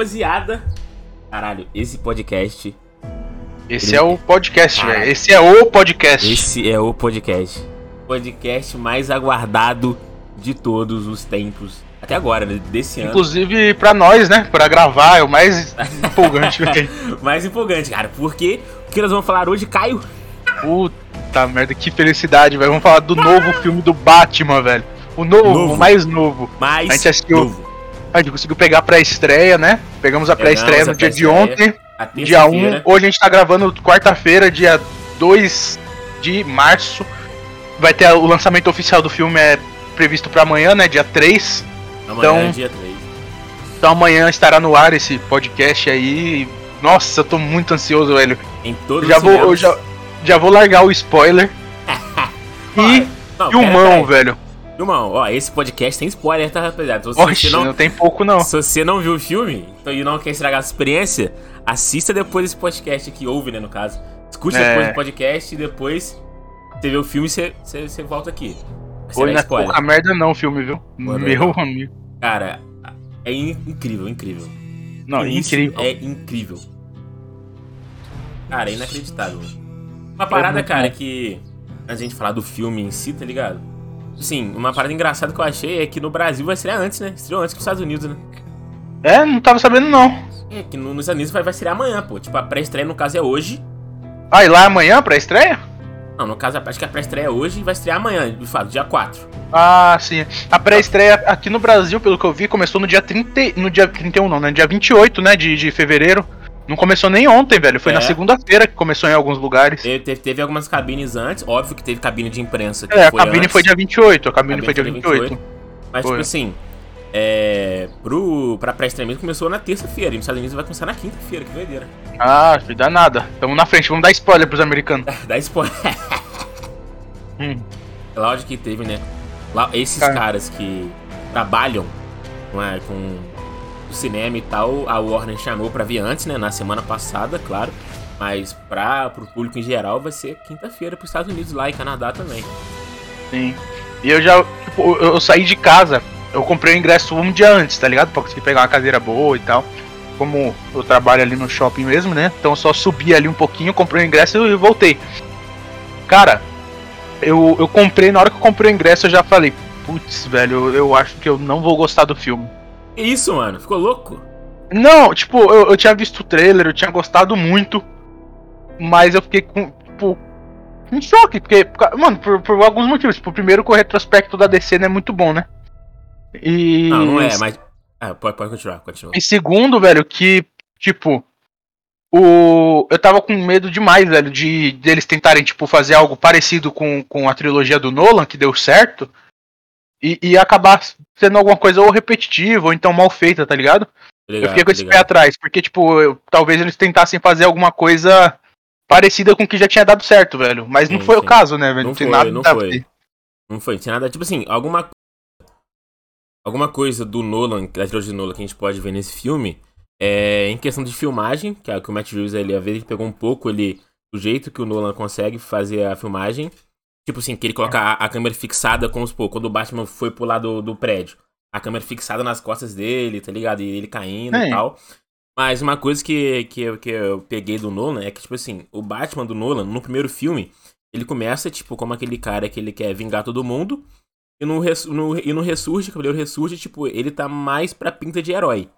rapaziada. Caralho, esse podcast. Esse é o podcast, velho. Esse é o podcast. Esse é o podcast. Podcast mais aguardado de todos os tempos. Até agora, né? Desse ano. Inclusive pra nós, né? Pra gravar, é o mais empolgante, velho. mais empolgante, cara. Porque o que nós vamos falar hoje, Caio? Puta merda, que felicidade, velho. Vamos falar do novo filme do Batman, velho. O novo, Novo. o mais novo. Mais A gente assistiu- novo. A gente conseguiu pegar a pré-estreia, né? Pegamos a pré-estreia no dia de ontem. Dia 1. terça-feira. Hoje a gente tá gravando quarta-feira, dia 2 de março. Vai ter o lançamento oficial do filme é previsto pra amanhã, né? Dia 3. Amanhã então- é dia 3. Então amanhã estará no ar esse podcast aí. Nossa, eu tô muito ansioso, velho. Em todos Já os vou, já, já vou largar o spoiler. e Não, filmão, velho. Filmão, ó, esse podcast tem spoiler, tá, rapaziada? Então, se Oxe, você não... não, tem pouco não. se você não viu o filme então, e não quer estragar a experiência, assista depois esse podcast aqui, ouve, né, no caso. Escute É. depois o podcast e depois você vê o filme e você, você, você volta aqui. Foi será não é pouca merda não o filme, viu? Boa Meu merda. amigo. Cara, é in- incrível, incrível. Não, Isso incrível. É incrível. Cara, é inacreditável. Uma parada, muito cara, que. A gente falar do filme em si, tá ligado? Sim, uma parada engraçada que eu achei é que no Brasil vai estrear antes, né? Estreou antes que nos Estados Unidos, né? É, não tava sabendo não. É, que no- nos Estados Unidos vai, vai estrear amanhã, pô. Tipo, a pré-estreia no caso é hoje. Ah, e lá amanhã pra estreia? Não, no caso, acho que a pré-estreia é hoje e vai estrear amanhã, de fato, dia 4. Ah, sim. A pré-estreia aqui no Brasil, pelo que eu vi, começou no dia 30. No dia 31, não, né? Dia 28, né? De, de fevereiro. Não começou nem ontem, velho. Foi É. na segunda-feira que começou em alguns lugares. Teve, teve, algumas cabines antes, óbvio que teve cabine de imprensa. Que É, a cabine antes. foi dia 28. A cabine, Cabine foi dia foi 28. dia Mas, Foi. tipo assim, é, pro, pra pré-estreia mesmo começou na terça-feira. E Estados Unidos vai começar na quinta-feira, que doideira. Ah, filho, dá nada. Tamo na frente, vamos dar spoiler pros americanos. Dá spoiler. Hum. Lógico que teve, né? Lá, esses Cara. caras que trabalham não é, com o cinema e tal, a Warner chamou pra vir antes, né? Na semana passada, claro. Mas pra, pro público em geral vai ser quinta-feira pros Estados Unidos lá e Canadá também. Sim. E eu já, tipo, eu saí de casa, eu comprei o ingresso um dia antes, tá ligado? Pra conseguir pegar uma cadeira boa e tal. Como eu trabalho ali no shopping mesmo, né? Então eu só subi ali um pouquinho, comprei o ingresso e voltei. Cara, eu, eu comprei, na hora que eu comprei o ingresso, eu já falei, putz, velho, eu, eu acho que eu não vou gostar do filme. Que isso, mano? Ficou louco? Não, tipo, eu, eu tinha visto o trailer, eu tinha gostado muito, mas eu fiquei com, tipo, em choque, porque, mano, por, por alguns motivos. Tipo, primeiro que o retrospecto da DC não é muito bom, né? E. Não, não é, mas. Ah, pode, pode continuar, continua. E segundo, velho, que, tipo, o. Eu tava com medo demais, velho, de deles tentarem, tipo, fazer algo parecido com, com a trilogia do Nolan, que deu certo, e, e acabar sendo alguma coisa ou repetitiva, ou então mal feita, tá ligado? Eu fiquei com esse pé atrás, porque, tipo, eu- talvez eles tentassem fazer alguma coisa parecida com o que já tinha dado certo, velho. Mas não Sim, foi o sim. caso, né, velho? Não, Não foi, nada não foi. ver. Não foi, não tinha nada. Tipo assim, alguma. Alguma coisa do Nolan, da trilogia do Nolan que a gente pode ver nesse filme, é em questão de filmagem, que, é o que o Matt Reeves, ele, às vezes, ele pegou um pouco ele, do jeito que o Nolan consegue fazer a filmagem. Tipo assim, que ele coloca a, a câmera fixada, como supor, quando o Batman foi pular do, do prédio. A câmera fixada nas costas dele, tá ligado? E ele caindo É. e tal. Mas uma coisa que, que, eu, que eu peguei do Nolan é que, tipo assim, o Batman do Nolan, no primeiro filme, ele começa, tipo, como aquele cara que ele quer vingar todo mundo. E no, no, e no Ressurge, Cavaleiro Ressurge, tipo, ele tá mais pra pinta de herói.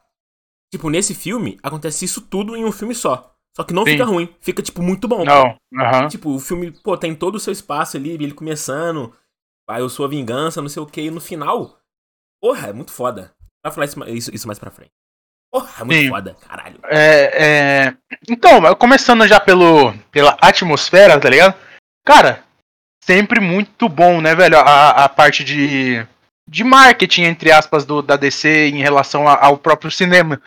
Tipo, nesse filme, acontece isso tudo em um filme só. Só que não Sim. fica ruim, fica, tipo, muito bom. Não, aham. Tipo, o filme, pô, tem todo o seu espaço ali, ele começando, vai, eu sou a vingança, não sei o que, e no final, porra, é muito foda. Vai falar isso, isso, mais pra frente. Porra, é muito Sim. foda, caralho. É, é... Então, começando já pelo, pela atmosfera, tá ligado? Cara, sempre muito bom, né, velho? A, a parte de, de marketing, entre aspas, do, da DC em relação a- ao próprio cinema.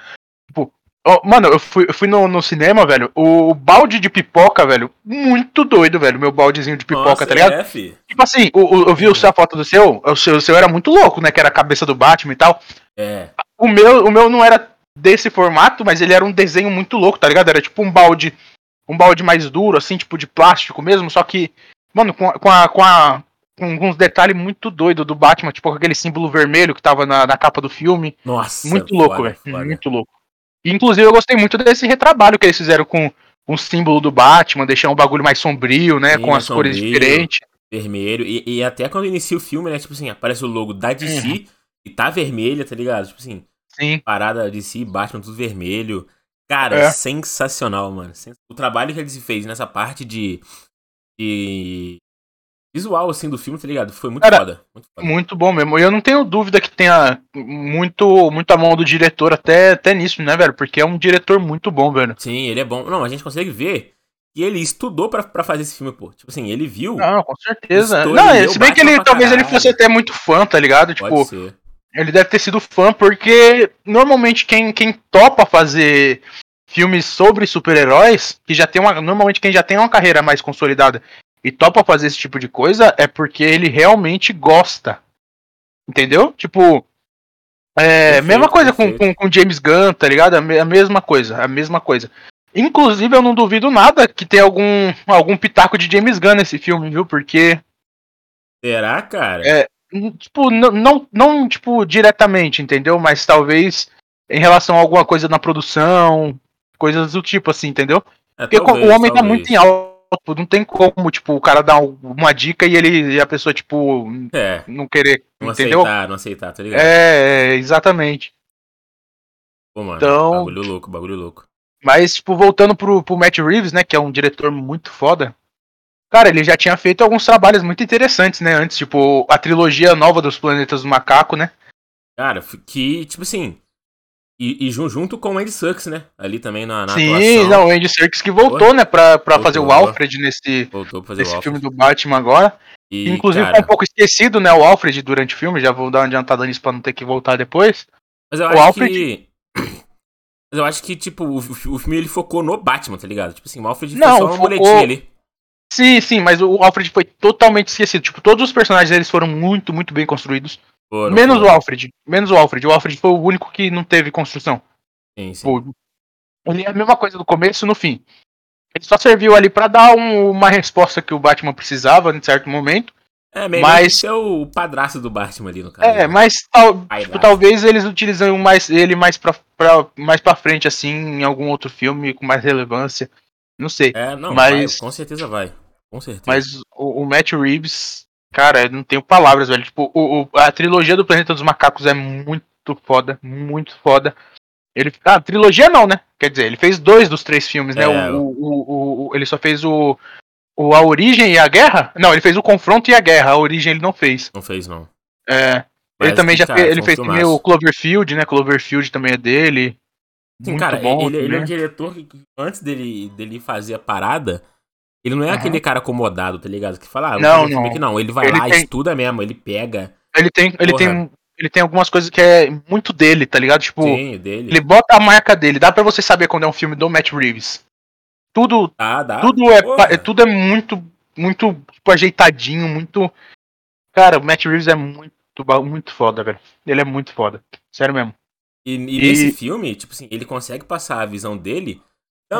Tipo, ó, mano, eu fui, eu fui no, no cinema, velho. O, balde de pipoca, velho, muito doido, velho. Meu baldezinho de pipoca, Nossa, tá ligado? É, fi. Tipo assim, o, o- eu vi a foto do seu, o seu, o seu era muito louco, né? Que era a cabeça do Batman e tal. É. O meu, o meu não era desse formato, mas ele era um desenho muito louco, tá ligado? Era tipo um balde, um balde mais duro, assim, tipo de plástico mesmo, só que, mano, com a, com a, com, a- com alguns detalhes muito doidos do Batman, tipo com aquele símbolo vermelho que tava na, na capa do filme. Nossa. Muito louco, velho. Muito louco. Inclusive, eu gostei muito desse retrabalho que eles fizeram com o símbolo do Batman, deixando um bagulho mais sombrio, né? Sim, com as cores sombrio. diferentes. Vermelho. E, e até quando inicia o filme, né? Tipo assim, aparece o logo da DC Uhum. e tá vermelha, tá ligado? Tipo assim, Sim. parada DC, Batman, tudo vermelho. Cara, É. sensacional, mano. O trabalho que eles fez nessa parte de. de visual, assim, do filme, tá ligado? Foi muito Cara, foda. Muito foda. Muito bom mesmo. E eu não tenho dúvida que tenha muito, muita mão do diretor até, até nisso, né, velho? Porque é um diretor muito bom, velho. Sim, ele é bom. Não, a gente consegue ver que ele estudou pra, pra fazer esse filme, pô. Tipo assim, ele viu. Não, com certeza. Não, se bem que ele talvez ele fosse até muito fã, tá ligado? pode Tipo, ser. ele deve ter sido fã, porque normalmente quem, quem topa fazer filmes sobre super-heróis, que já tem uma. Normalmente quem já tem uma carreira mais consolidada e topa fazer esse tipo de coisa, é porque ele realmente gosta. Entendeu? Tipo. É, Perfeito, mesma coisa com, perfeito. com, com James Gunn, tá ligado? A, me- a mesma coisa, a mesma coisa. Inclusive, eu não duvido nada que tenha algum, algum pitaco de James Gunn nesse filme, viu? Porque Será, cara? É, Tipo, não, não, não, tipo, diretamente, entendeu? Mas talvez em relação a alguma coisa na produção, coisas do tipo, assim, entendeu? É, Porque talvez, o homem tá talvez. muito em alto, não tem como, tipo, o cara dar um- uma dica e ele e a pessoa, tipo, É, não querer, não entendeu? aceitar, não aceitar, tá ligado? É, é, exatamente. Pô, mano, então- bagulho louco, bagulho louco. Mas, tipo, voltando pro, pro Matt Reeves, né, que é um diretor muito foda. Cara, ele já tinha feito alguns trabalhos muito interessantes, né, antes, tipo, a trilogia nova dos Planetas do Macaco, né? Cara, que, tipo assim. E, e jun- junto com o Andy Sucks, né? Ali também na, na Sim, atuação. não, o Andy Serkis que voltou, né, pra, pra Voltou, fazer o. Alfred nesse, Voltou pra fazer o nesse filme do Batman agora. E, Inclusive cara, foi um pouco esquecido, né, o Alfred durante o filme, já vou dar uma adiantada nisso pra não ter que voltar depois. Mas eu o acho Alfred- que. Mas eu acho que, tipo, o, o- filme ele focou no Batman, tá ligado? Tipo assim, o Alfred Não, foi só uma focou- muletinha ali. Sim, sim, mas o Alfred foi totalmente esquecido. Tipo, todos os personagens eles foram muito, muito bem construídos. Foram, menos foram. o Alfred. Menos o Alfred. O Alfred foi o único que não teve construção. Sim, sim. Pô, ele é a mesma coisa do começo e no fim. Ele só serviu ali pra dar um- uma resposta que o Batman precisava em certo momento. É, meio mas- ser o, padrasto do Batman ali, no caso. É, né? mas tal- tipo, talvez eles utilizem mais, ele mais pra, pra, mais pra frente, assim, em algum outro filme com mais relevância. Não sei. É, não, mas- vai, com certeza vai. Com certeza. Mas o, o Matt Reeves, cara, eu não tenho palavras, velho. Tipo, o, o- a trilogia do Planeta dos Macacos é muito foda, muito foda. Ele, ah, trilogia não, né? Quer dizer, ele fez dois dos três filmes, né? É, O, o, o- ele só fez o, o A Origem e a Guerra? Não, ele fez o Confronto e a Guerra. A Origem ele não fez. Não fez, não. É, Mas, ele também já cara, fez, ele fez também o Cloverfield, né? Cloverfield também é dele. Sim, Muito cara, bom ele, ele é um diretor que que antes dele, dele fazer a parada, ele não é Uhum. aquele cara acomodado, tá ligado? Que fala, ah, Não, não. aqui, não. Ele vai Ele lá, tem- estuda mesmo, ele pega. Ele tem, ele Porra. tem, ele tem algumas coisas que é muito dele, tá ligado? Tipo, Sim, dele. Ele bota a marca dele, dá pra você saber quando é um filme do Matt Reeves. Tudo, Dá, dá. tudo é, porra. tudo é muito, muito tipo, ajeitadinho, muito. Cara, o Matt Reeves é muito, muito foda, velho. Ele é muito foda, sério mesmo. E, e E- nesse filme, tipo assim, ele consegue passar a visão dele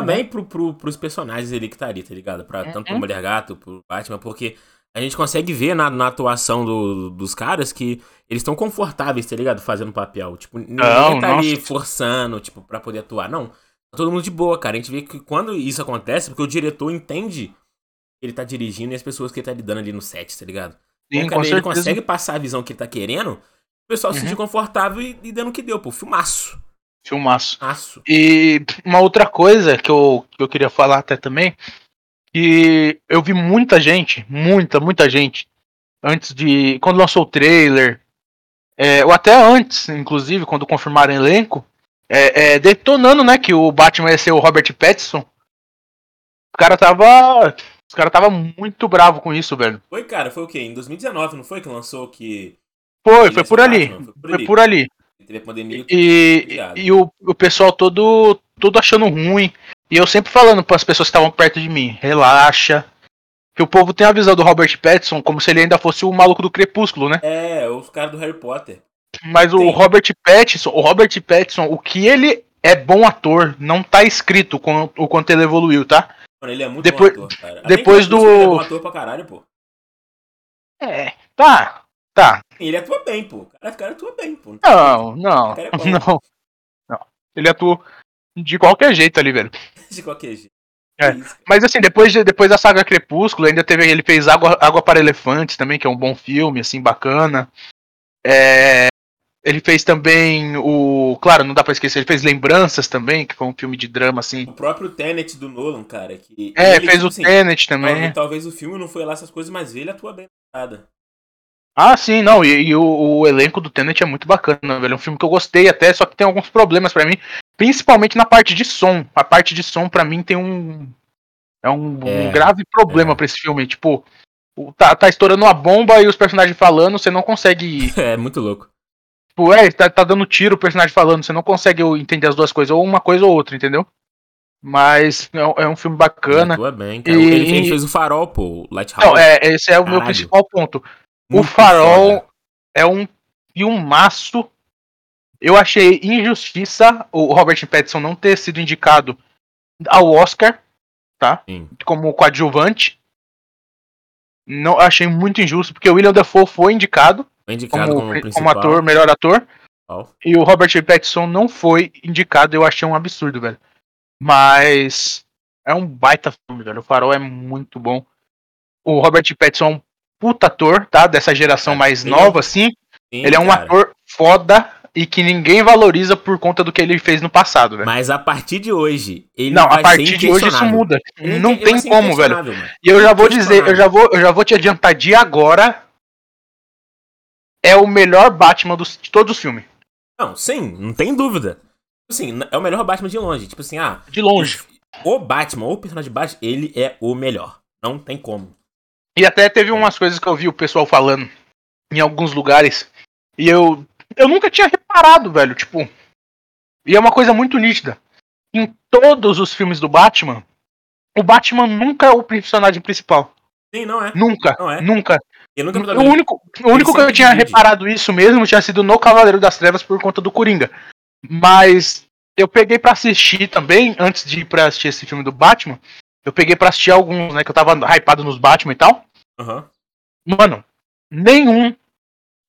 também Uhum. pro, pro, pros personagens ali que tá ali, tá ligado? Pra, Tanto pro Uhum. Mulher Gato, pro Batman, porque a gente consegue ver na, na atuação do- dos caras que eles estão confortáveis, tá ligado? Fazendo papel. Tipo, ninguém Não, tá ali nossa. forçando, tipo, pra poder atuar. Não. Tá todo mundo de boa, cara. A gente vê que quando isso acontece, porque o diretor entende que ele tá dirigindo e as pessoas que ele tá lidando ali no set, tá ligado? Sim, Então, com cara, ele consegue passar a visão que ele tá querendo, o pessoal se Uhum. sentir confortável e, e dando o que deu, pô. Filmaço. Filmaço. Aço. E uma outra coisa que eu, que eu queria falar até também, que eu vi muita gente, muita, muita gente, antes de. Quando lançou o trailer, é, ou até antes, inclusive, quando confirmaram o elenco, é, é, detonando, né, que o Batman ia ser o Robert Pattinson. O cara tava. Os cara tava muito bravo com isso, velho. Foi, cara, foi o quê? Em 2019, não foi que lançou que. Foi, foi por. Batman, foi por Foi ali. por ali. Teve a pandemia. E, e o, o pessoal todo, todo achando ruim. E eu sempre falando para as pessoas que estavam perto de mim, relaxa. Que o povo tem a visão do Robert Pattinson como se ele ainda fosse o maluco do Crepúsculo, né? É, os caras do Harry Potter. Mas o. Robert Pattinson, o Robert Pattinson, o que ele é bom ator, não tá escrito com o quanto ele evoluiu, tá? Mano, ele é muito Depois- bom ator, cara. depois do- Ele é bom ator pra caralho, pô. É, tá, tá. Ele atua bem, pô. O cara, o cara atua bem, pô. Não, não, é não. Não. Ele atuou. de qualquer jeito ali, velho. De qualquer jeito. É. Isso, cara. Mas assim, depois, de- depois da saga Crepúsculo, ainda teve. Ele fez Água, Água para Elefantes também, que é um bom filme, assim, bacana. É, ele fez também o. Claro, não dá pra esquecer, ele fez Lembranças também, que foi um filme de drama, assim. O próprio Tenet do Nolan, cara, que. É, ele, fez tipo o assim, Tenet talvez, também. talvez o filme não foi lá essas coisas, mas ele atua bem na parada. Ah, sim, não, e, e o, o elenco do Tenet é muito bacana, velho. É um filme que eu gostei até, só que tem alguns problemas pra mim, principalmente na parte de som. A parte de som pra mim tem um é um, um É, grave problema é. pra esse filme, tipo, tá, tá estourando uma bomba e os personagens falando, você não consegue, É, muito louco. tipo, é, tá, tá dando tiro o personagem falando, você não consegue entender as duas coisas, ou uma coisa ou outra, entendeu? Mas é, um- é um filme bacana. atua bem, cara. E- Ele, fez o farol, pô, Lighthouse. Não, é, esse é o meu Caralho. principal ponto. O Muito Farol foda. é um filmaço. Eu achei injustiça o Robert Pattinson não ter sido indicado ao Oscar, tá? Sim. Como coadjuvante. Não achei muito injusto, porque o William Dafoe foi indicado indicado como, como, como, ator, melhor ator, Ó, e o Robert Pattinson não foi indicado. Eu achei um absurdo, velho. Mas é um baita filme, velho. O Farol é muito bom. O Robert Pattinson é um puta ator, tá? Dessa geração É, mais é nova, assim. sim, Ele é um cara. ator foda e que ninguém valoriza por conta do que ele fez no passado, velho. Mas a partir de hoje, ele Não, a partir de hoje isso muda. Ele Não tem como, velho. mano. E eu já vou dizer, eu já vou, eu já vou te adiantar de agora. É o melhor Batman dos, de todos os filmes. Não, sim, não tem dúvida. Assim, é o melhor Batman de longe. Tipo assim, ah, De longe. o Batman, o personagem de Batman, ele é o melhor. Não tem como. E até teve umas coisas que eu vi o pessoal falando em alguns lugares. E eu. Eu nunca tinha reparado, velho. Tipo. E é uma coisa muito nítida. Em todos os filmes do Batman, o Batman nunca é o personagem principal. Sim, não é. Nunca. Não é. Nunca. Nunca O único, o único que eu tinha divide. reparado isso mesmo tinha sido no Cavaleiro das Trevas por conta do Coringa. Mas eu peguei pra assistir também, antes de ir pra assistir esse filme do Batman, eu peguei pra assistir alguns, né, que eu tava hypado nos Batman e tal. Aham. Mano, nenhum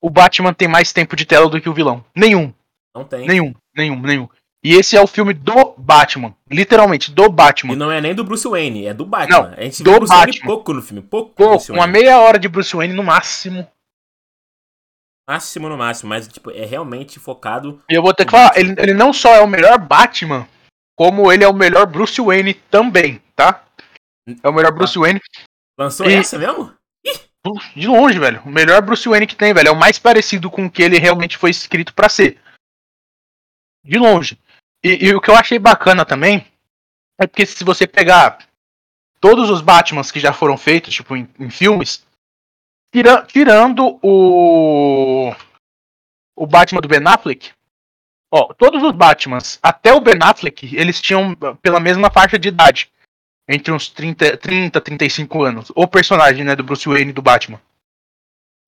o Batman tem mais tempo de tela do que o vilão. Nenhum, Não tem. nenhum, nenhum, nenhum. E esse é o filme do Batman, literalmente, do E Batman. não é nem do Bruce Wayne, é do Batman. Não, a gente do Bruce Wayne Batman. pouco no filme. Pouco Bruce uma Wayne. meia hora de Bruce Wayne no máximo. Máximo no máximo, mas tipo, é realmente focado. E eu vou ter que falar, ele, ele não só é o melhor Batman, como ele é o melhor Bruce Wayne também, tá? É o melhor Bruce Wayne Lançou E- essa mesmo? de longe, velho. O melhor Bruce Wayne que tem, velho. É o mais parecido com o que ele realmente foi escrito pra ser. De longe. E, e o que eu achei bacana também é porque se você pegar todos os Batmans que já foram feitos, tipo, em, em filmes, tira- tirando o. O Batman do Ben Affleck. Ó, todos os Batmans, até o Ben Affleck, eles tinham pela mesma faixa de idade. Entre uns 30, 30 35 anos. O personagem, né, do Bruce Wayne e do Batman.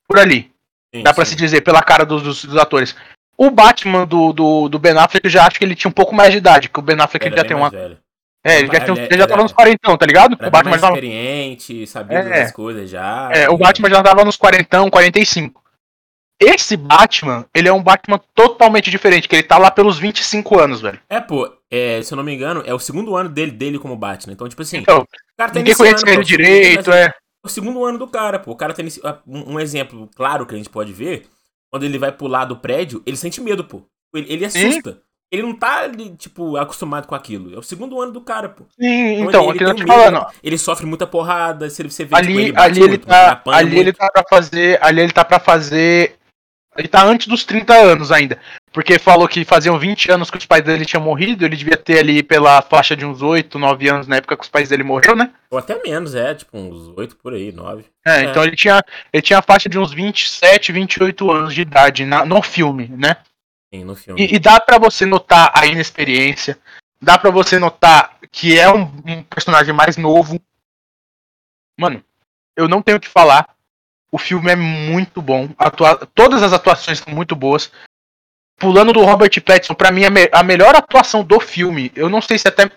Por ali. Sim, Dá pra sim. se dizer, pela cara dos, dos- dos atores. O Batman do, do, do Ben Affleck, eu já acho que ele tinha um pouco mais de idade, que o Ben Affleck ele já tem uma. velho. É, ele já, tem, Ele- ele já tava nos 40, tá ligado? O Batman mais já tava, experiente, sabia É. das coisas já. é, o Batman já tava nos 40, 45. Esse Batman, ele é um Batman totalmente diferente, que ele tá lá pelos 25 anos, velho. É, pô, é, se eu não me engano, é o segundo ano dele, dele como Batman. Então, tipo assim, Então, o cara tá ninguém conhece ele direito, é. É o segundo ano do cara, pô. O cara tá inici... um, exemplo claro que a gente pode ver, quando ele vai pular do prédio, ele sente medo, pô. Ele, ele assusta. Ele não tá, tipo, acostumado com aquilo. É o segundo ano do cara, pô. Sim, então, ele, aquilo que eu tem tô um te medo, falando. Ele sofre muita porrada, se ele- você vê, tipo, Ali, ele bate ali ele muito, tá. Ali ele tá pra fazer. Ali ele tá pra fazer. Ele tá antes dos 30 anos ainda. Porque falou que faziam 20 anos que os pais dele tinham morrido, ele devia ter ali pela faixa de uns 8, 9 anos na época que os pais dele morreram, né? Ou até menos, é, tipo, uns oito por aí, nove. É, É. então ele tinha, ele tinha a faixa de uns 27, 28 anos de idade na- no filme, né? Sim, no filme. E, e dá pra você notar a inexperiência, dá pra você notar que é um, um personagem mais novo. Mano, eu não tenho o que falar. O filme é muito bom. Atua- Todas as atuações são muito boas. Pulando do Robert Pattinson, pra mim a, me- a melhor atuação do filme, eu não sei se até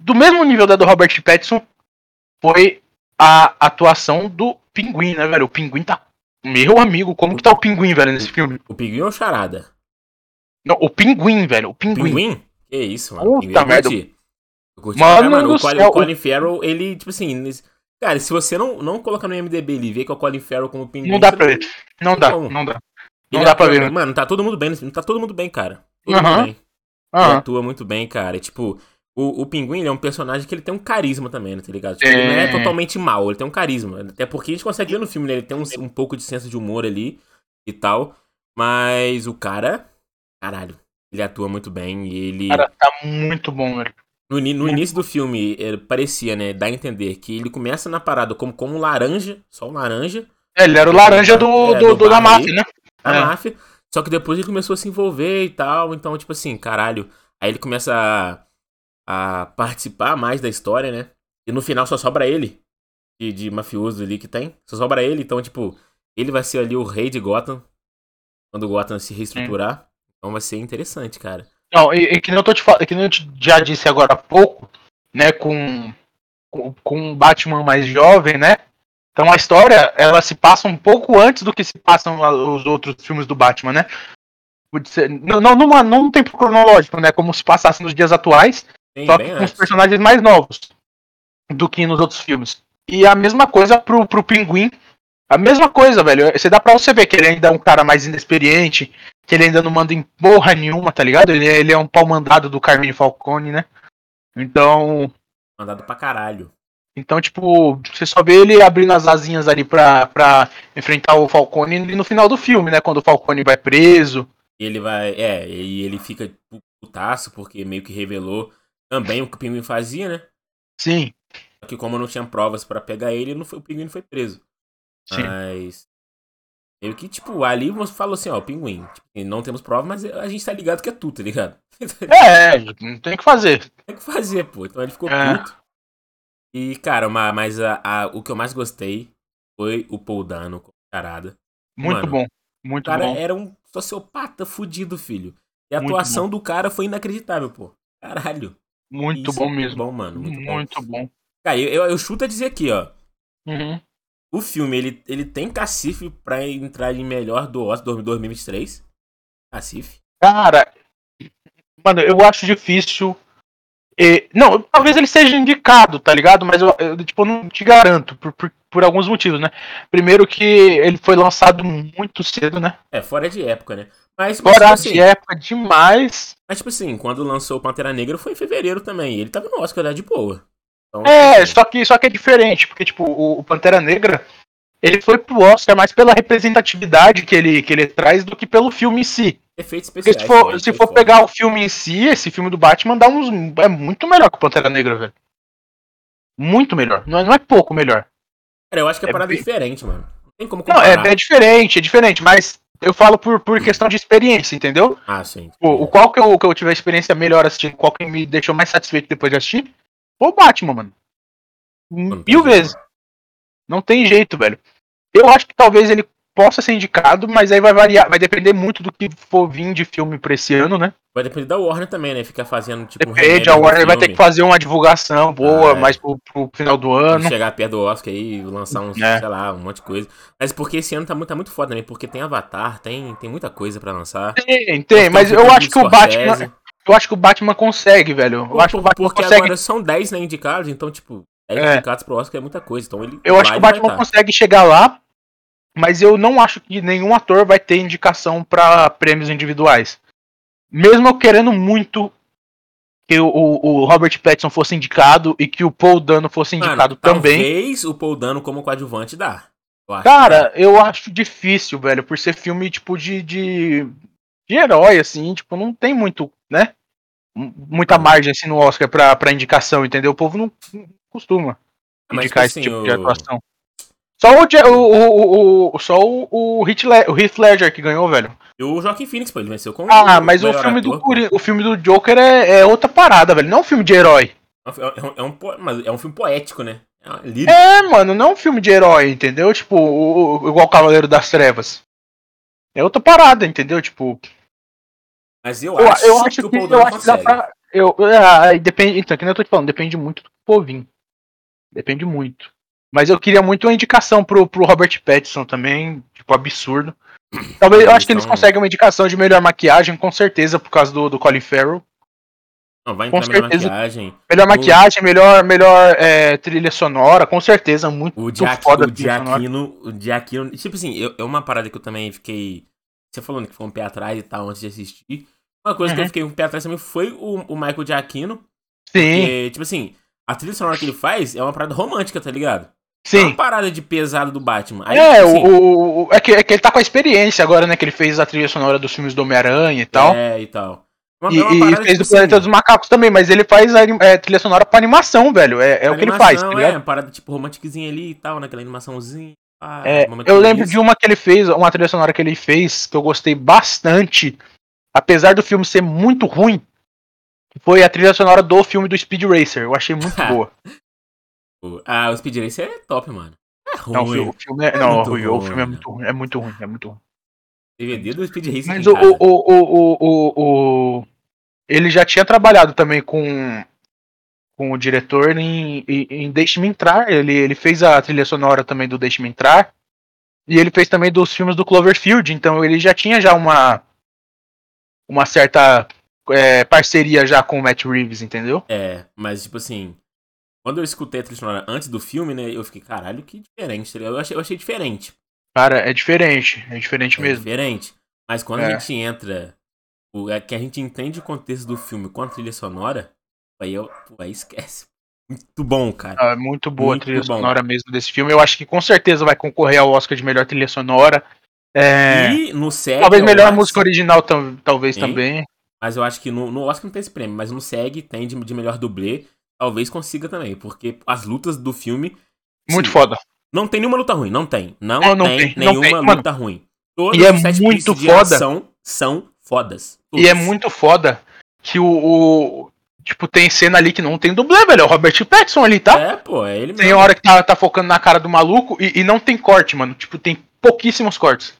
do mesmo nível da do Robert Pattinson, foi a atuação do Pinguim, né, velho? O Pinguim tá. Meu amigo, como que tá o Pinguim, velho, nesse filme? O pinguim ou charada? Não, o Pinguim, velho. O Pinguim. Pinguim? Que isso, mano. Puta eu merda. Eu curti Mano caralho. do O Colin, o Colin Farrell, ele, tipo assim... Cara, se você não, não colocar no MDB ele e ver que é o Colin Farrell como pinguim... Não dá pra ver. Não dá, como. não dá. Ele Não dá pra atua- ver. Mano, tá todo mundo bem. Tá todo mundo bem, cara. Todo Aham. mundo bem. Ele atua muito bem, cara. Tipo, o, o Pinguim ele é um personagem que ele tem um carisma também, né, tá ligado? Tipo, Ele não é É. totalmente mal, ele tem um carisma. Até porque a gente consegue ver no filme, né? Ele tem um, um pouco de senso de humor ali e tal. Mas o cara, caralho, ele atua muito bem e ele. Cara, tá muito bom, velho. No, no início do filme, ele parecia, né, dar a entender que ele começa na parada como, como um laranja, só um laranja, É, ele era o laranja do, É, do, do do da máfia, né? a É. máfia. Só que depois ele começou a se envolver e tal. Então, tipo assim, caralho. Aí ele começa a, a participar mais da história, né? E no final só sobra ele. De, de mafioso ali que tem. Só sobra ele. Então, tipo, ele vai ser ali o rei de Gotham. Quando o Gotham se reestruturar. Então vai ser interessante, cara. Não, e, e que nem eu tô te falando, que nem eu te- já disse agora há pouco, né, com, com, com um Batman mais jovem, né? Então a história, ela se passa um pouco antes do que se passam os outros filmes do Batman, né? Não, não, numa, não tem cronológico, né? Como se passasse nos dias atuais, Sim, só que com os antes. personagens mais novos do que nos outros filmes. E a mesma coisa pro, pro Pinguim. A mesma coisa, velho. Você dá pra você ver que ele ainda é um cara mais inexperiente, que ele ainda não manda em porra nenhuma, tá ligado? Ele, é- ele é um pau mandado do Carmine Falcone, né? Então, Mandado pra caralho. então, tipo, você só vê ele abrindo as asinhas ali pra, pra enfrentar o Falcone no final do filme, né? Quando o Falcone vai preso. Ele vai. É, e ele fica putaço, porque meio que revelou também o que o Pinguim fazia, né? Sim, Só que como não tinha provas pra pegar ele, não foi, o Pinguim não foi preso. sim. Mas. Que, tipo, ali você falou assim, ó, pinguim. Tipo, não temos prova, mas a gente tá ligado que é tu, tá ligado? É, não tem o que fazer. Tem que fazer, pô. Então ele ficou É. puto. E, cara, ma- mas a, a- o que eu mais gostei foi o Paul Dano com charada. Muito Mano, bom. O Muito cara bom. era um sociopata fudido, filho. E a Muito atuação do cara foi inacreditável, pô. Caralho. Muito Isso bom é mesmo. bom, mano. Muito, bom. Muito bom. Cara, eu, eu, eu chuto a dizer aqui, ó. Uhum. O filme, ele, ele tem cacife pra entrar em melhor do Oscar 2023. Cacife. Cara, mano, eu acho difícil. e- não, talvez ele seja indicado, tá ligado? Mas eu, eu, tipo, não te garanto, por, por, por alguns motivos, né? Primeiro que ele foi lançado muito cedo, né? É, fora de época, né? Mas, mas, Fora tipo assim, de época demais. mas, tipo assim, quando lançou o Pantera Negra foi em fevereiro também. Ele tava no Oscar, né, de boa. Então, É, assim, só que, só que é diferente, porque, tipo, o, o Pantera Negra, ele foi pro Oscar mais pela representatividade que ele, que ele traz do que pelo filme em si. efeitos Porque especiais. se for, se foi for pegar o filme em si, esse filme do Batman dá uns. É muito melhor que o Pantera Negra, velho. Muito melhor. Não é, não é pouco melhor. Cara, eu acho que é é parada bem- diferente, mano. Não tem como Não, é, comparar. é diferente, é diferente, mas eu falo por, por questão de experiência, entendeu? Ah, sim. O, o qual que eu, que eu tive a experiência melhor assistindo, qual que me deixou mais satisfeito depois de assistir? Foi o Batman, mano. Não Mil jeito, vezes. Não tem jeito, velho. Eu acho que talvez ele possa ser indicado, mas aí vai variar, vai depender muito do que for vir de filme pra esse ano, né? Vai depender da Warner também, né? Ficar fazendo, tipo, um Depende, remédio a Warner vai ter que fazer uma divulgação boa, Ah, mais pro, pro final do ano. chegar perto do Oscar aí, lançar uns, É. sei lá, um monte de coisa. Mas porque esse ano tá muito, tá muito foda também, porque tem Avatar, tem, tem muita coisa pra lançar. Tem, tem, mas Tem eu filme acho que o. Batman, eu acho que o Batman consegue, velho. Eu acho que o Batman porque consegue agora são 10 né, indicados, então, tipo, 10 É. indicados pro Oscar é muita coisa. Então ele Eu acho que o Batman tá. consegue chegar lá, mas eu não acho que nenhum ator vai ter indicação pra prêmios individuais. Mesmo eu querendo muito que o, o Robert Pattinson fosse indicado e que o Paul Dano fosse Mano, indicado também. Talvez o Paul Dano como coadjuvante dá. Eu Cara, eu acho difícil, velho, por ser filme tipo de, de, de herói, assim, tipo, não tem muito, né? Muita margem assim no Oscar pra, pra indicação, entendeu? O povo não, não costuma Mas, indicar tipo esse assim, tipo de o- atuação. Só o, o, o, o, só o, Heath Le- o Heath Ledger que ganhou, velho. E o Joaquim Phoenix, pô, ele venceu com Ah, mas o filme, ator, do, o filme do Joker é, é outra parada, velho. Não é um filme de herói. É um, é um- é é um filme poético, né? É. É, mano, não é um filme de herói, entendeu? Tipo, o, o- igual Cavaleiro das Trevas. É outra parada, entendeu? Tipo, Mas eu, eu, acho, eu acho que que, o Paul eu Dano acho que dá pra. Eu, ah, depende, então, que nem eu tô te falando, depende muito do povinho. Depende muito. Mas eu queria muito uma indicação pro, pro Robert Pattinson também, tipo, absurdo. Talvez, eu acho que eles Então- conseguem uma indicação de melhor maquiagem, com certeza, por causa do, do Colin Farrell. Não, vai Com entrar melhor certeza. maquiagem. Melhor O- maquiagem, melhor, melhor é, trilha sonora, com certeza. Muito O Giac, foda o. Giacchino, o Giacchino, tipo assim, eu- é uma parada que eu também fiquei, você falando que foi um pé atrás e tal antes de assistir. Uma coisa que eu Uhum. fiquei um pé atrás também foi o, o Michael Giacchino, Sim, porque, tipo assim, a trilha sonora que ele faz é uma parada romântica, tá ligado? É sim. uma parada de pesado do Batman. Aí, É, tipo o, assim, o- o- é, que, é que ele tá com a experiência agora, né? Que ele fez a trilha sonora dos filmes do Homem-Aranha e tal. É, e tal. Uma, E, é uma e fez tipo do Planeta assim, dos Macacos também, mas ele faz a é, trilha sonora pra animação, velho. É, é o que ele faz, tá animação, ligado? É, uma parada tipo romantiquezinha ali e tal, naquela animaçãozinha. Pá, É, momento eu lembro de uma que ele fez, uma trilha sonora que ele fez, que eu gostei bastante, apesar do filme ser muito ruim, foi a trilha sonora do filme do Speed Racer. Eu achei muito boa. Ah, o Speed Racer é top, mano. É ruim. Não, o o filme é, É não, muito o, o ruim, filme é muito ruim, é muito ruim, é muito ruim. DVD do Speed Racer. Mas o, o, o, o, o, o- ele já tinha trabalhado também com, com o diretor em, em, em Deixe-me Entrar. Ele, ele fez a trilha sonora também do Deixe-me Entrar. E ele fez também dos filmes do Cloverfield. Então ele já tinha já uma, uma certa é, parceria já com o Matt Reeves, entendeu? É, mas tipo assim, quando eu escutei a trilha sonora antes do filme, né, eu fiquei, caralho, que diferente, tá? Eu achei, eu achei diferente. Cara, é diferente. É diferente É mesmo. diferente. Mas quando É. a gente entra, o, é que a gente entende o contexto do filme com a trilha sonora, aí eu, pô, aí esquece. Muito bom, cara. Ah, muito boa Muito a trilha bom. sonora mesmo desse filme. Eu acho que com certeza vai concorrer ao Oscar de melhor trilha sonora. É, E no SEG. talvez melhor acho- música original, tam- talvez Sim. também. Mas eu acho que no, no Oscar não tem esse prêmio, mas no SEG tem de, de melhor dublê. Talvez consiga também, porque as lutas do filme. Muito sim, foda. Não tem nenhuma luta ruim, não tem. Não, Não, não tem, tem, não nenhuma tem, mano. luta ruim. Todos E é muito foda. ação são fodas. E é muito foda que o, o- Tipo, tem cena ali que não tem dublê, velho. É o Robert Pattinson ali, tá? É, pô, é ele Tem mesmo. hora que tá, tá focando na cara do maluco e, e não tem corte, mano. Tipo, tem pouquíssimos cortes.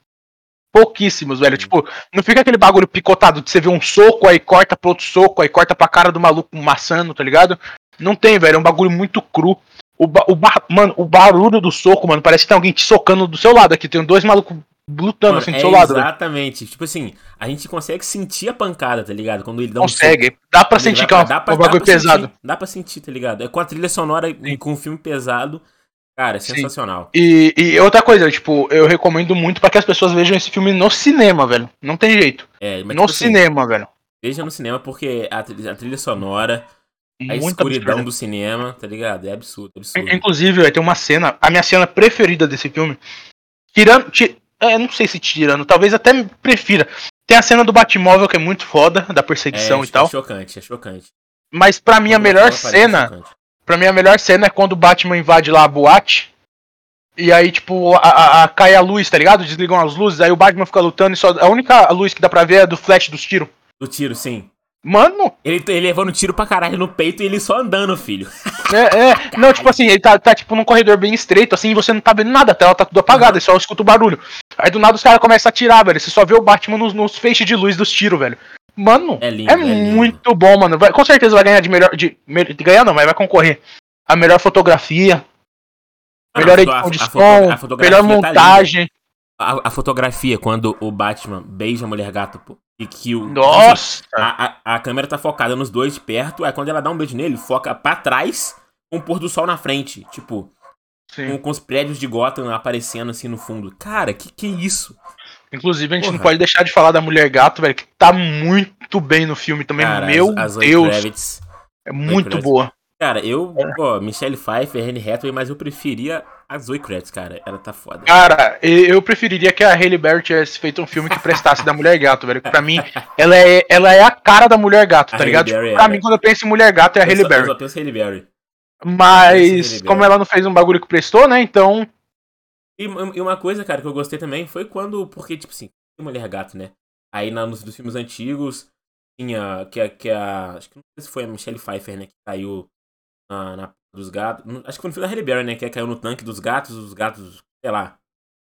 Pouquíssimos, velho. Tipo, não fica aquele bagulho picotado de você ver um soco, aí corta pro outro soco, aí corta pra cara do maluco maçando, tá ligado? Não tem, velho. É um bagulho muito cru. O, ba- o ba- mano, o barulho do soco, mano, parece que tem alguém te socando do seu lado aqui. Tem dois malucos lutando Mano, assim do é seu lado, velho. Exatamente. Tipo assim, a gente consegue sentir a pancada, tá ligado? Quando ele dá um soco. Consegue. Dá pra sentir vai que é um, bagulho pesado. sentir, dá pra sentir, tá ligado? É com a trilha sonora e com um filme pesado. Cara, é Sim. sensacional. E, e outra coisa, tipo, eu recomendo muito pra que as pessoas vejam esse filme no cinema, velho. Não tem jeito. É, mas, no tipo assim, cinema, velho. Veja no cinema porque a trilha, a trilha sonora, a escuridão do cinema, tá ligado? É absurdo, absurdo. Inclusive, ter uma cena, a minha cena preferida desse filme. Tirando. É, não sei se tirando, talvez até prefira. Tem a cena do Batmóvel que é muito foda, da perseguição é, e tal. É chocante, é chocante. Mas pra mim a melhor é cena. Pra mim a melhor cena é quando o Batman invade lá a boate. E aí, tipo, a, a- a- cai a luz, tá ligado? Desligam as luzes, aí o Batman fica lutando e só. A única luz que dá pra ver é do flash dos tiros. Do tiro, sim. Mano, Ele, ele levando tiro pra caralho no peito e ele só andando, filho. É, é. Não, tipo assim, ele tá, tá, tipo num corredor bem estreito, assim, e você não tá vendo nada, a tela tá tudo apagada, você só escuta o barulho. Aí do nada os caras começam a atirar, velho. Você só vê o Batman nos, nos feixes de luz dos tiros, velho. Mano, É lindo, é, é muito bom, mano. Vai, com certeza vai ganhar de melhor. De, de ganhar não, mas vai concorrer. A melhor fotografia, Ah, melhor a edição de som, melhor tá montagem. A, a fotografia, quando o Batman beija a mulher gato, pô. E que o. Nossa! A, a, a câmera tá focada nos dois de perto, aí quando ela dá um beijo nele, foca pra trás com o pôr do sol na frente. Tipo, com, com os prédios de Gotham aparecendo assim no fundo. Cara, que que é isso? Inclusive, a gente não Porra. pode deixar de falar da Mulher Gato, velho, que tá muito bem no filme também. Cara, Meu a- a Zoe Deus, Kravitz. é muito boa. Cara, eu, É. pô, Michelle Pfeiffer, Anne Hathaway, mas eu preferia a Zoe Kravitz, cara. Ela tá foda. Cara, eu preferiria que a Hailey Berry tivesse feito um filme que prestasse da Mulher Gato, velho. Pra mim, ela é, ela é a cara da Mulher Gato, A tá ligado? Berry Tipo, pra é, mim, quando eu penso em Mulher Gato, é a Eu Hailey só- Eu Berry. só penso Halle Berry. Mas, Halle como Berry. ela não fez um bagulho que prestou, né? Então. E, e uma coisa, cara, que eu gostei também foi quando. Porque, tipo assim, mulher gato, né? Aí na, nos dos filmes antigos tinha. Que, a- que a. Acho que não sei se foi a Michelle Pfeiffer, né? Que caiu na, na dos gatos. Acho que foi no filme da Halle Berry, né? Que caiu no tanque dos gatos, os gatos, sei lá.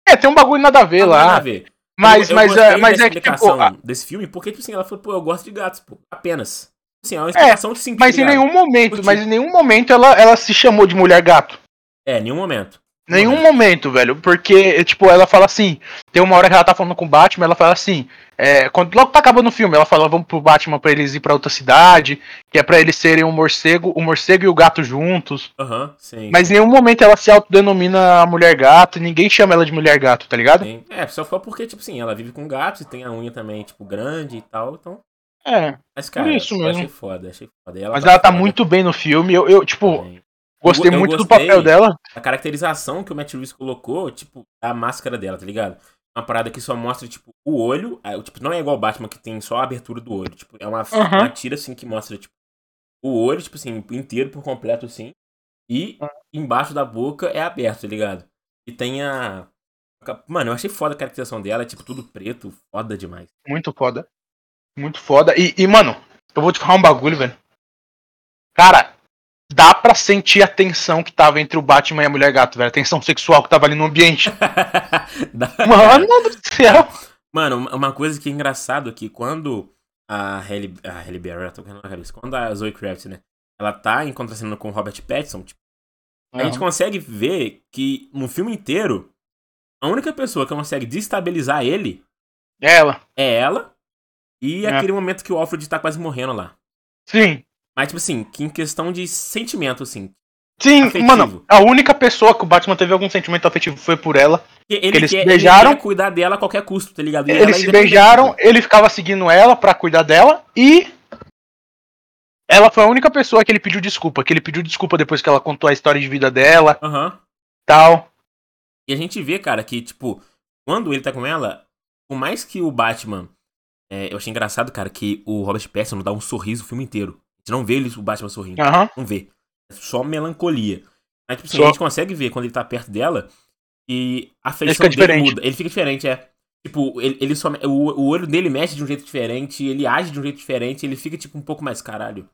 É, tem um bagulho nada a ver Não tem nada lá. a ver. Mas, Eu- eu mas, gostei é, mas é que, tipo. a- desse filme, porque, tipo assim, ela falou, pô, eu gosto de gatos, pô. Apenas. Assim, é uma explicação de sentido. Mas em ligado? nenhum momento, mas em nenhum momento ela, ela se chamou de Mulher Gato. É, nenhum momento. Nenhum momento, velho. Porque, tipo, ela fala assim. Tem uma hora que ela tá falando com o Batman, ela fala assim. É, quando logo tá acabando o filme, ela fala, vamos pro Batman pra eles ir pra outra cidade, que é pra eles serem um morcego, o morcego e o gato juntos. Aham, sim. Mas em nenhum momento ela se autodenomina a mulher gato, e ninguém chama ela de mulher gato, tá ligado? sim. É, só foi porque, tipo assim, ela vive com gatos e tem a unha também, tipo, grande e tal, então. É, Mas, cara, isso eu mesmo. achei foda, achei foda. E mas ela tá foda muito bem no filme. Eu, eu tipo, também. Gostei eu muito do gostei. papel dela. A caracterização que o Matt Reeves colocou, tipo, a máscara dela, tá ligado? Uma parada que só mostra, tipo, o olho. aí, Tipo, não é igual o Batman que tem só a abertura do olho. Tipo, é uma, Aham. uma tira, assim, que mostra, tipo, o olho, tipo assim, inteiro por completo, assim. E embaixo da boca é aberto, tá ligado? E tem a. Mano, eu achei foda a caracterização dela, é, tipo, tudo preto, foda demais. Muito foda. Muito foda. E, e, mano, eu vou te falar um bagulho, velho. Cara, dá pra sentir a tensão que tava entre o Batman e a mulher gato, velho. A tensão sexual que tava ali no ambiente. Mano do céu. Mano, uma- coisa que é engraçado é que quando a Halle, a Halle Berry, quando a Zoe Kravitz, né, ela tá em contracena com o Robert Pattinson, tipo, a gente consegue ver que no filme inteiro, a única pessoa que consegue destabilizar ele Ela. é ela e É. aquele momento que o Alfred tá quase morrendo lá. Sim. Mas, tipo assim, que em questão de sentimento, assim. Sim, Afetivo. mano, a única pessoa que o Batman teve algum sentimento afetivo foi por ela. que Ele, eles quer, se beijaram. ele cuidar dela a qualquer custo, tá ligado? E Eles se beijaram, ele ficava seguindo ela pra cuidar dela e ela foi a única pessoa que ele pediu desculpa, que ele pediu desculpa depois que ela contou a história de vida dela, Aham. tal. E a gente vê, cara, que, tipo, quando ele tá com ela, por mais que o Batman. é, eu achei engraçado, cara, que o Robert Pattinson dá um sorriso o filme inteiro. Gente não vê ele, o Batman sorrindo. Aham. Não vê. É só melancolia. Mas, tipo assim, Só. a gente consegue ver quando ele tá perto dela e a feição dele diferente. muda. Ele fica diferente, é. Tipo, ele, ele só. O, o olho dele mexe de um jeito diferente, ele age de um jeito diferente, ele fica, tipo, um pouco mais caralho.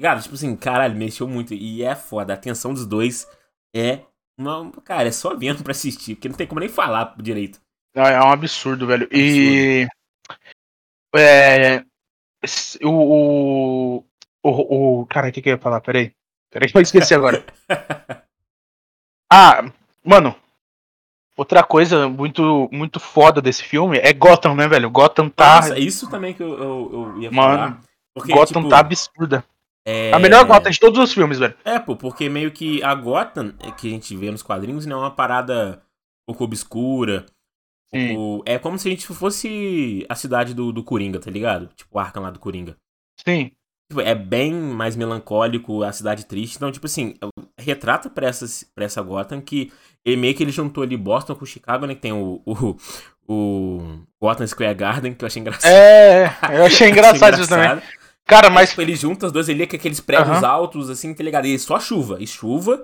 Ligado? Tipo assim, caralho, mexeu muito. E é foda. A tensão dos dois é. Uma, cara, é só vendo pra assistir, porque não tem como nem falar direito. É é um absurdo, velho. E. É. O. O. O. o cara, o que, que eu ia falar? Peraí. Peraí, que eu esqueci agora. Ah, mano. Outra coisa muito, muito foda desse filme é Gotham, né, velho? Gotham tá. Nossa, isso também que eu, eu, eu ia Mano, falar. Porque, Gotham tipo, tá absurda. é... A melhor Gotham de todos os filmes, velho. É, pô, porque meio que a Gotham é, que a gente vê nos quadrinhos não é uma parada um pouco obscura. Sim. pouco- É como se a gente fosse a cidade do, do Coringa, tá ligado? Tipo, o Arkham lá do Coringa. Sim. Tipo, é bem mais melancólico, a cidade triste. Então, tipo assim, retrata pra essa, pra essa Gotham que ele meio que ele juntou ali Boston com Chicago, né? Que tem o, o, o Gotham Square Garden, que eu achei engraçado. É, eu achei engraçado isso também. Cara, Mas tipo, ele junta os dois ali com aqueles prédios Aham. altos, assim, tá ligado? E só chuva. E chuva,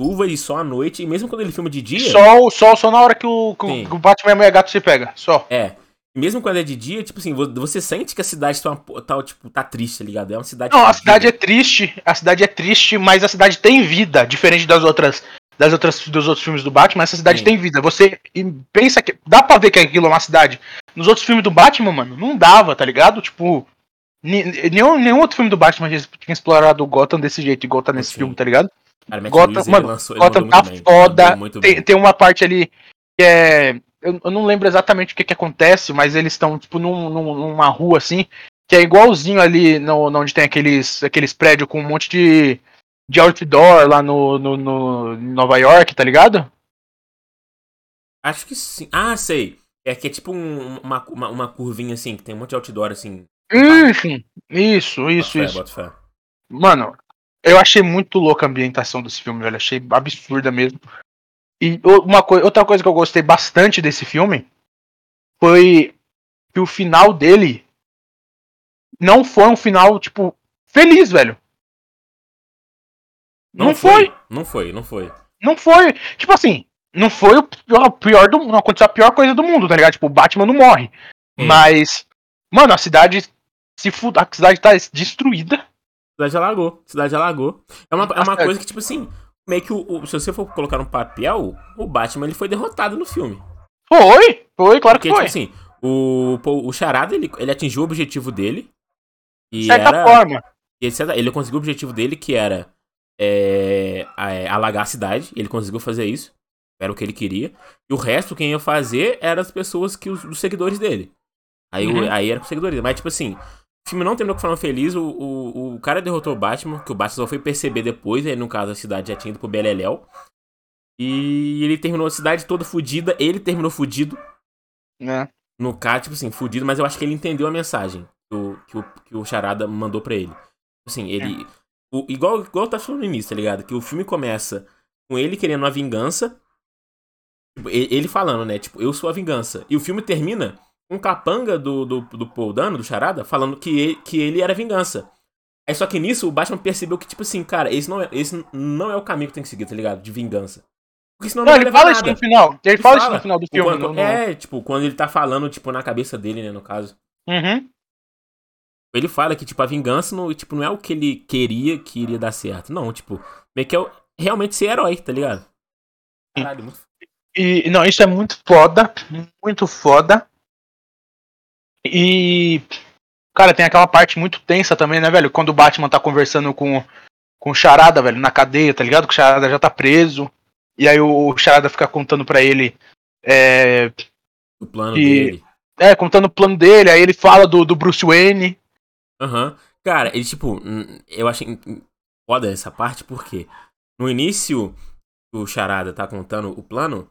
chuva e só à noite. E mesmo quando ele filma de dia. Só, só, só na hora que o, que Sim. o Batman e a Gato se pega. Só. É. Mesmo quando é de dia, tipo assim, vo- você sente que a cidade tá, tá, tipo, tá triste, tá ligado? É uma cidade. Não, a cidade é triste, a cidade é triste, mas a cidade tem vida, diferente das outras das outras dos outros filmes do Batman, essa cidade Sim. tem vida. Você pensa que dá pra ver que aquilo é uma cidade. Nos outros filmes do Batman, mano, não dava, tá ligado? Tipo, nenhum, nenhum outro filme do Batman tinha tinha explorado o Gotham desse jeito, igual tá nesse Sim. filme, tá ligado? Cara, Matt Gotham- Reeves, mano, lançou, Gotham tá bem. foda. Tem, tem uma parte ali que é. Eu, eu não lembro exatamente o que, que acontece, mas eles estão, tipo, num- num- numa rua assim, que é igualzinho ali no, onde tem aqueles, aqueles prédios com um monte de, de outdoor lá no, no, no- Nova York, tá ligado? Acho que sim. Ah, sei. É que é tipo um- uma, uma, uma curvinha assim, que tem um monte de outdoor assim. Enfim, isso, Bota isso, fé, isso. bota fé. Mano, eu achei muito louca a ambientação desse filme, velho. Achei absurda mesmo. E o- uma coi outra coisa que eu gostei bastante desse filme foi que o final dele não foi um final, tipo, feliz, velho. Não, foi. Não foi, não foi. Não foi. Tipo assim, não foi o pior, pior do Não aconteceu a pior coisa do mundo, tá ligado? Tipo, o Batman não morre. Sim. Mas, mano, a cidade se a cidade tá destruída. Cidade alagou. Cidade alagou. É uma, é uma coisa que, tipo assim, meio que o, o- se você for colocar no papel, o Batman ele foi derrotado no filme. Foi, foi, claro Porque, que foi. tipo assim, o, o Charada, ele, ele atingiu o objetivo dele. E de certa era, forma. e etc. Ele conseguiu o objetivo dele, que era é, é, alagar a cidade. Ele conseguiu fazer isso. Era o que ele queria. E o resto, quem ia fazer, eram as pessoas que os, os seguidores dele. Aí, uhum. aí era com os seguidores. Mas, tipo assim, o filme não terminou com o final feliz. O, o, o cara derrotou o Batman, que o Batman só foi perceber depois. Aí, no caso, a cidade já tinha ido pro Beleléu. E ele terminou a cidade toda fodida. Ele terminou fudido. É. No caso, tipo assim, fudido, mas eu acho que ele entendeu a mensagem que o, que o, que o Charada mandou pra ele. Assim, ele. É. O, igual, igual eu tava falando no início, tá ligado? Que o filme começa com ele querendo a vingança. Tipo, ele falando, né? Tipo, eu sou a vingança. E o filme termina o capanga do, do, do Paul Dano, do Charada, falando que ele, que ele era vingança. Aí só que nisso o Batman percebeu que, tipo assim, cara, esse não é, esse não é o caminho que tem que seguir, tá ligado? De vingança. Porque senão não, não ele fala isso no final. Ele, ele fala, fala, isso no final do filme. Quando. É, tipo, quando ele tá falando, tipo, na cabeça dele, né, no caso. Uhum. Ele fala que, tipo, a vingança não, tipo, não é o que ele queria que iria dar certo. Não, tipo, meio que é realmente ser herói, tá ligado? Caralho, muito e, não, isso é muito foda. Muito foda. E. Cara, tem aquela parte muito tensa também, né, velho? Quando o Batman tá conversando com, com o Charada, velho, na cadeia, tá ligado? Que o Charada já tá preso. E aí o Charada fica contando pra ele. É, o plano dele. É, contando o plano dele, aí ele fala do, do Bruce Wayne. Aham. Uhum. Cara, ele, tipo, eu achei foda essa parte porque no início o Charada tá contando o plano,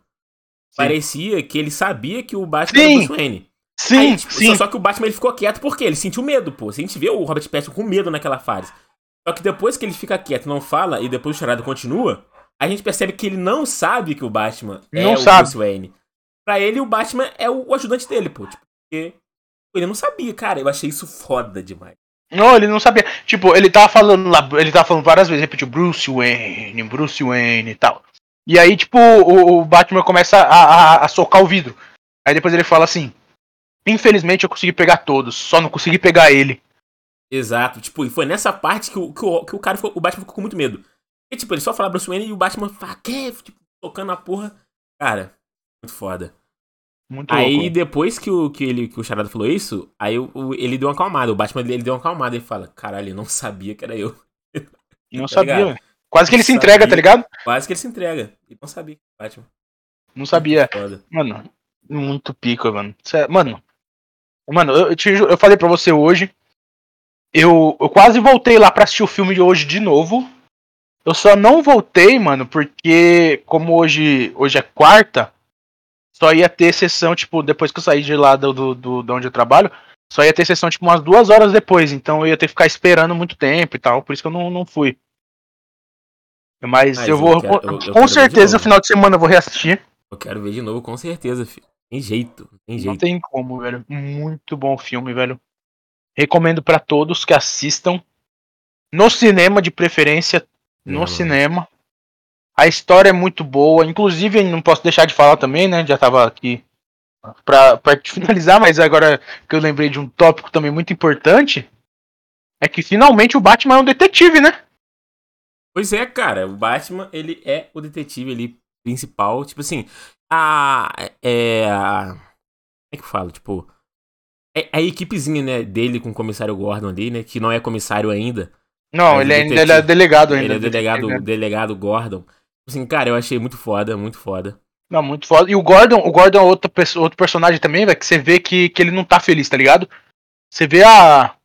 sim. parecia que ele sabia que o Batman sim. era o Bruce Wayne. Sim, Aí, tipo, sim. Só, só, que o Batman ele ficou quieto porque ele sentiu medo, pô. A gente vê o Robert Pattinson com medo naquela fase. Só que depois que ele fica quieto, não fala e depois o Charada continua, a gente percebe que ele não sabe que o Batman é não é sabe. o Bruce Wayne. Pra ele, o Batman é o ajudante dele, pô. Tipo, porque ele não sabia, cara. Eu achei isso foda demais. Não, ele não sabia. Tipo, ele tava falando lá, ele tava falando várias vezes, repetiu Bruce Wayne, Bruce Wayne e tal. E aí, tipo, o, o Batman começa a, a, a, socar o vidro. Aí depois ele fala assim: Infelizmente eu consegui pegar todos, só não consegui pegar ele. Exato, tipo, e foi nessa parte que o, que o, que o cara ficou, o Batman ficou com muito medo. E tipo, ele só fala Bruce Wayne e o Batman fala, que? Tipo, tocando a porra. Cara, muito foda. Muito aí louco. depois que o, que, ele, que o Charada falou isso, aí o, o, ele deu uma acalmada. O Batman ele deu uma acalmada e fala: Caralho, ele não sabia que era eu. Não tá sabia, velho. Quase que ele se entrega, tá ligado? Quase que ele se entrega. E não sabia Batman. Não sabia. Mano, muito pico, mano. Mano. Mano, eu, te, eu falei pra você hoje. Eu, eu quase voltei lá pra assistir o filme de hoje de novo. Eu só não voltei, mano, porque como hoje, hoje é quarta, só ia ter sessão, tipo, depois que eu saí de lá do, do, do, de onde eu trabalho, só ia ter sessão, tipo, umas duas horas depois. Então eu ia ter que ficar esperando muito tempo e tal, por isso que eu não, não fui. Mas, Mas eu vou. Eu quero, eu, eu com certeza, no final de semana eu vou reassistir. Eu quero ver de novo, com certeza, filho. Tem jeito, tem jeito. Não tem como, velho. Muito bom filme, velho. Recomendo para todos que assistam. No cinema, de preferência. No não. cinema. A história é muito boa. Inclusive, não posso deixar de falar também, né? Já tava aqui pra, pra finalizar, mas agora que eu lembrei de um tópico também muito importante. É que finalmente o Batman é um detetive, né? Pois é, cara. O Batman, ele é o detetive ali principal. Tipo assim, a. É. A, como é que eu falo? Tipo. É a equipezinha, né, dele com o comissário Gordon ali, né? Que não é comissário ainda. Não, ele, é, ele é delegado ainda. Ele é delegado, delegado Gordon. Assim, cara, eu achei muito foda, muito foda. Não, muito foda. E o Gordon, o Gordon é outro, outro personagem também, velho, que você vê que, que ele não tá feliz, tá ligado? Você vê a,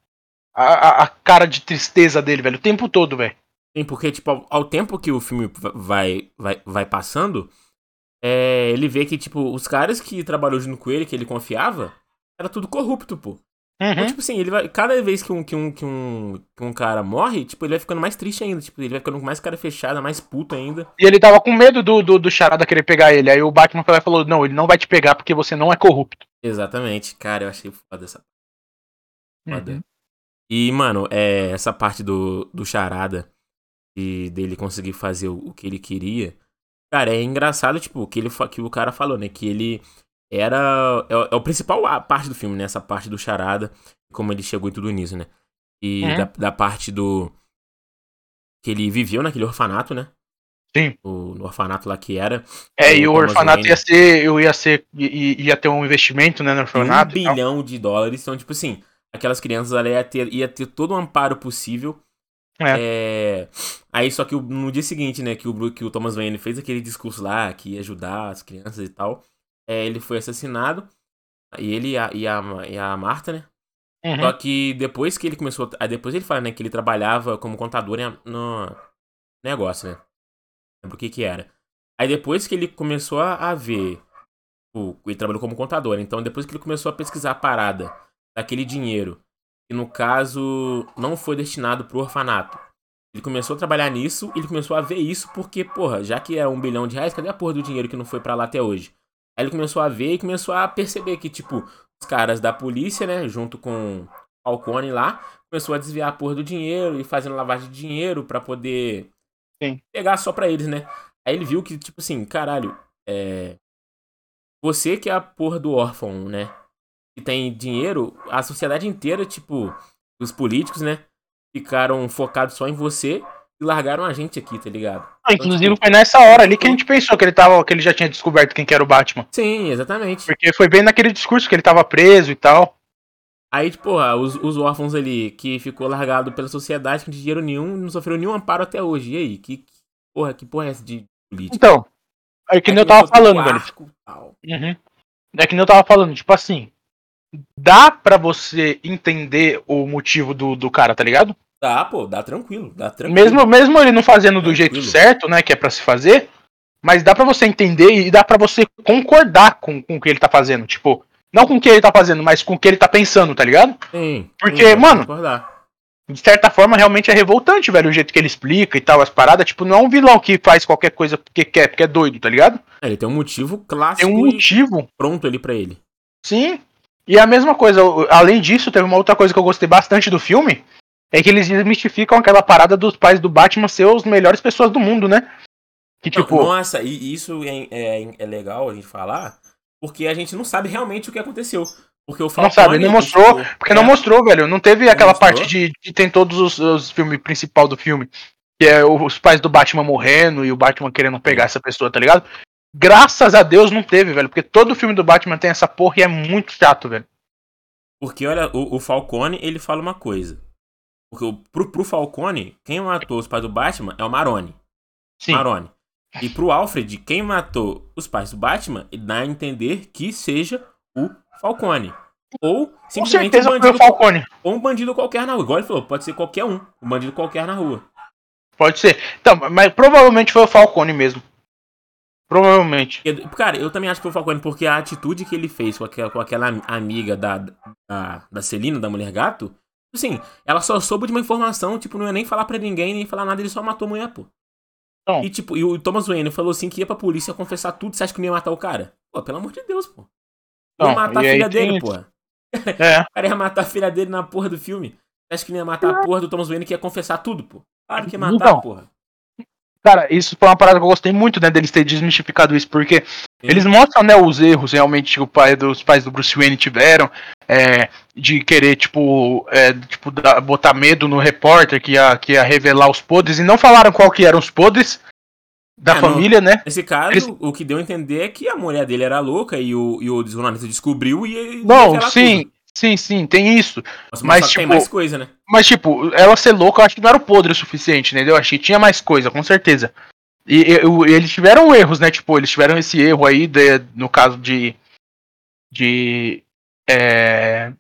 a, a cara de tristeza dele, velho, o tempo todo, velho. Sim, porque, tipo, ao, ao, tempo que o filme vai, vai, vai passando, é, ele vê que, tipo, os caras que trabalhou junto com ele, que ele confiava, era tudo corrupto, pô. Uhum. Então, tipo assim, ele vai. Cada vez que um, que, um, que, um, que um cara morre, tipo, ele vai ficando mais triste ainda. Tipo, ele vai ficando com mais cara fechada, mais puto ainda. E ele tava com medo do, do, do Charada querer pegar ele. Aí o Batman falou: Não, ele não vai te pegar porque você não é corrupto. Exatamente, cara, eu achei foda essa. Foda. Uhum. E, mano, é, essa parte do, do Charada e dele conseguir fazer o, o que ele queria. Cara, é engraçado, tipo, que, ele, que o cara falou, né? Que ele era. É, é o principal parte do filme, né? Essa parte do charada, como ele chegou e tudo nisso, né? E é. da, da, parte do. Que ele viveu naquele orfanato, né? Sim. O, no orfanato lá que era. É, e o orfanato ia ser. Eu ia ser. Ia ter um investimento, né, no orfanato. Um bilhão de dólares. Então, tipo assim, aquelas crianças ali ia ter, ia ter todo o amparo possível. É. é. Aí só que no dia seguinte, né, que o, que o Thomas Wayne fez aquele discurso lá que ia ajudar as crianças e tal, é, ele foi assassinado. E ele e a, e a, e a Marta, né? Uhum. Só que depois que ele começou. Aí depois ele fala, né, que ele trabalhava como contador no negócio, né? Lembro o que que era. Aí depois que ele começou a, ver. O, ele trabalhou como contador, então depois que ele começou a pesquisar a parada daquele dinheiro, que no caso não foi destinado pro orfanato. Ele começou a trabalhar nisso, ele começou a ver isso porque, porra, já que era um bilhão de reais, cadê a porra do dinheiro que não foi para lá até hoje? Aí ele começou a ver e começou a perceber que, tipo, os caras da polícia, né, junto com Falcone lá, começou a desviar a porra do dinheiro e fazendo lavagem de dinheiro para poder Sim. pegar só pra eles, né? Aí ele viu que, tipo assim, caralho, é. Você que é a porra do órfão, né? Que tem dinheiro, a sociedade inteira, tipo, os políticos, né? Ficaram focados só em você e largaram a gente aqui, tá ligado? Ah, inclusive então, tipo, foi nessa hora ali que a gente pensou que ele tava, que ele já tinha descoberto quem que era o Batman. Sim, exatamente. Porque foi bem naquele discurso que ele tava preso e tal. Aí, tipo, porra, os, os órfãos ali que ficou largado pela sociedade, que não tinha dinheiro nenhum, não sofreu nenhum amparo até hoje. E aí? Que, que porra, que porra é essa de política? Então, é que nem eu tava falando, velho. Uhum. É que nem eu tava falando, tipo assim. Dá pra você entender o motivo do, do cara, tá ligado? Dá, pô, dá tranquilo, dá tranquilo. Mesmo, mesmo ele não fazendo do jeito certo, né, que é para se fazer, mas dá para você entender e dá para você concordar com, com o que ele tá fazendo, tipo, não com o que ele tá fazendo, mas com o que ele tá pensando, tá ligado? Sim. Porque, sim, mano, de certa forma realmente é revoltante, velho, o jeito que ele explica e tal, as paradas, tipo, não é um vilão que faz qualquer coisa porque quer, porque é doido, tá ligado? É, ele tem um motivo clássico. Tem um motivo. Pronto ali para ele. Sim. E a mesma coisa, além disso, teve uma outra coisa que eu gostei bastante do filme, é que eles desmistificam aquela parada dos pais do Batman ser as melhores pessoas do mundo, né? Que tipo. Nossa, e isso é, é, é legal a gente falar, porque a gente não sabe realmente o que aconteceu. Porque o Falcone, Não sabe, não mostrou. Porque é. não mostrou, velho. Não teve não aquela mostrou? parte de, de tem todos os, os filmes principal do filme. Que é os pais do Batman morrendo e o Batman querendo pegar essa pessoa, tá ligado? Graças a Deus não teve, velho. Porque todo filme do Batman tem essa porra e é muito chato, velho. Porque, olha, o, o Falcone, ele fala uma coisa. Porque pro, pro Falcone, quem matou os pais do Batman é o Maroni. Sim. Maroni. E pro Alfred, quem matou os pais do Batman dá a entender que seja o Falcone. Ou simplesmente um bandido, o Falcone. Ou um bandido qualquer na rua. Igual ele falou, pode ser qualquer um. Um bandido qualquer na rua. Pode ser. Então, mas provavelmente foi o Falcone mesmo. Provavelmente. Cara, eu também acho que foi o Falcone, porque a atitude que ele fez com aquela, com aquela amiga da, da, da Celina, da Mulher Gato, Assim, ela só soube de uma informação, tipo, não ia nem falar pra ninguém, nem falar nada, ele só matou a mulher, pô. Não. E tipo, e o Thomas Wayne falou assim que ia pra polícia confessar tudo, você acha que não ia matar o cara? Pô, pelo amor de Deus, pô. Ia não, matar a filha dele, pô. É. o cara ia matar a filha dele na porra do filme. Você acha que não ia matar a porra do Thomas Wayne que ia confessar tudo, pô? Claro que ia matar, então, porra. Cara, isso foi uma parada que eu gostei muito, né, deles ter desmistificado isso, porque Sim. eles mostram, né, os erros realmente que o pai dos pais do Bruce Wayne tiveram, é, de querer, tipo, é, tipo da, botar medo no repórter que ia, que ia revelar os podres, e não falaram qual que eram os podres da é, família, no, né? Nesse caso, eles... o que deu a entender é que a mulher dele era louca e o, e o jornalista descobriu e... Não, sim, tudo. Sim, sim, tem isso. Nossa, mas, mas tipo, tem mais coisa, né? Mas, tipo, ela ser louca, eu acho que não era o podre o suficiente, entendeu? Eu achei que tinha mais coisa, com certeza. E, e, e, eles tiveram erros, né? Tipo, eles tiveram esse erro aí, de, no caso de. De. É,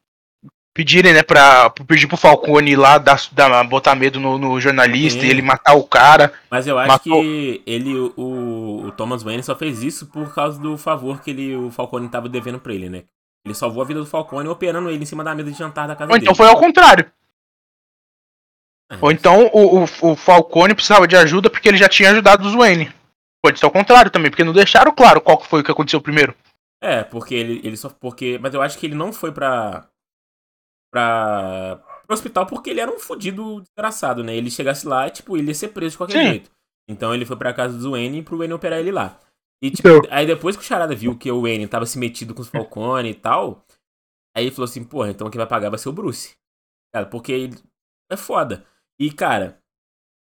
pedirem, né, pra, pedir pro Falcone lá dar, dar, botar medo no, no jornalista Sim. e ele matar o cara. Mas eu acho matou... que ele, o, o Thomas Wayne só fez isso por causa do favor que ele, o Falcone tava devendo pra ele, né? Ele salvou a vida do Falcone operando ele em cima da mesa de jantar da casa Ou então dele. então foi ao contrário. É, Ou então o, o, o, Falcone precisava de ajuda porque ele já tinha ajudado os Wayne. Pode ser ao contrário também, porque não deixaram claro qual foi o que aconteceu primeiro. É, porque ele, ele só. Porque, mas eu acho que ele não foi pra. pra. pro hospital porque ele era um fodido desgraçado, né? Ele chegasse lá e, tipo, ele ia ser preso de qualquer Sim. jeito. Então ele foi pra casa do Wayne pro Wayne operar ele lá. E, tipo, então... aí depois que o Charada viu que o Wayne tava se metido com os Falcone e tal, aí ele falou assim, porra, então quem vai pagar vai ser o Bruce. Cara, porque ele é foda. E, cara,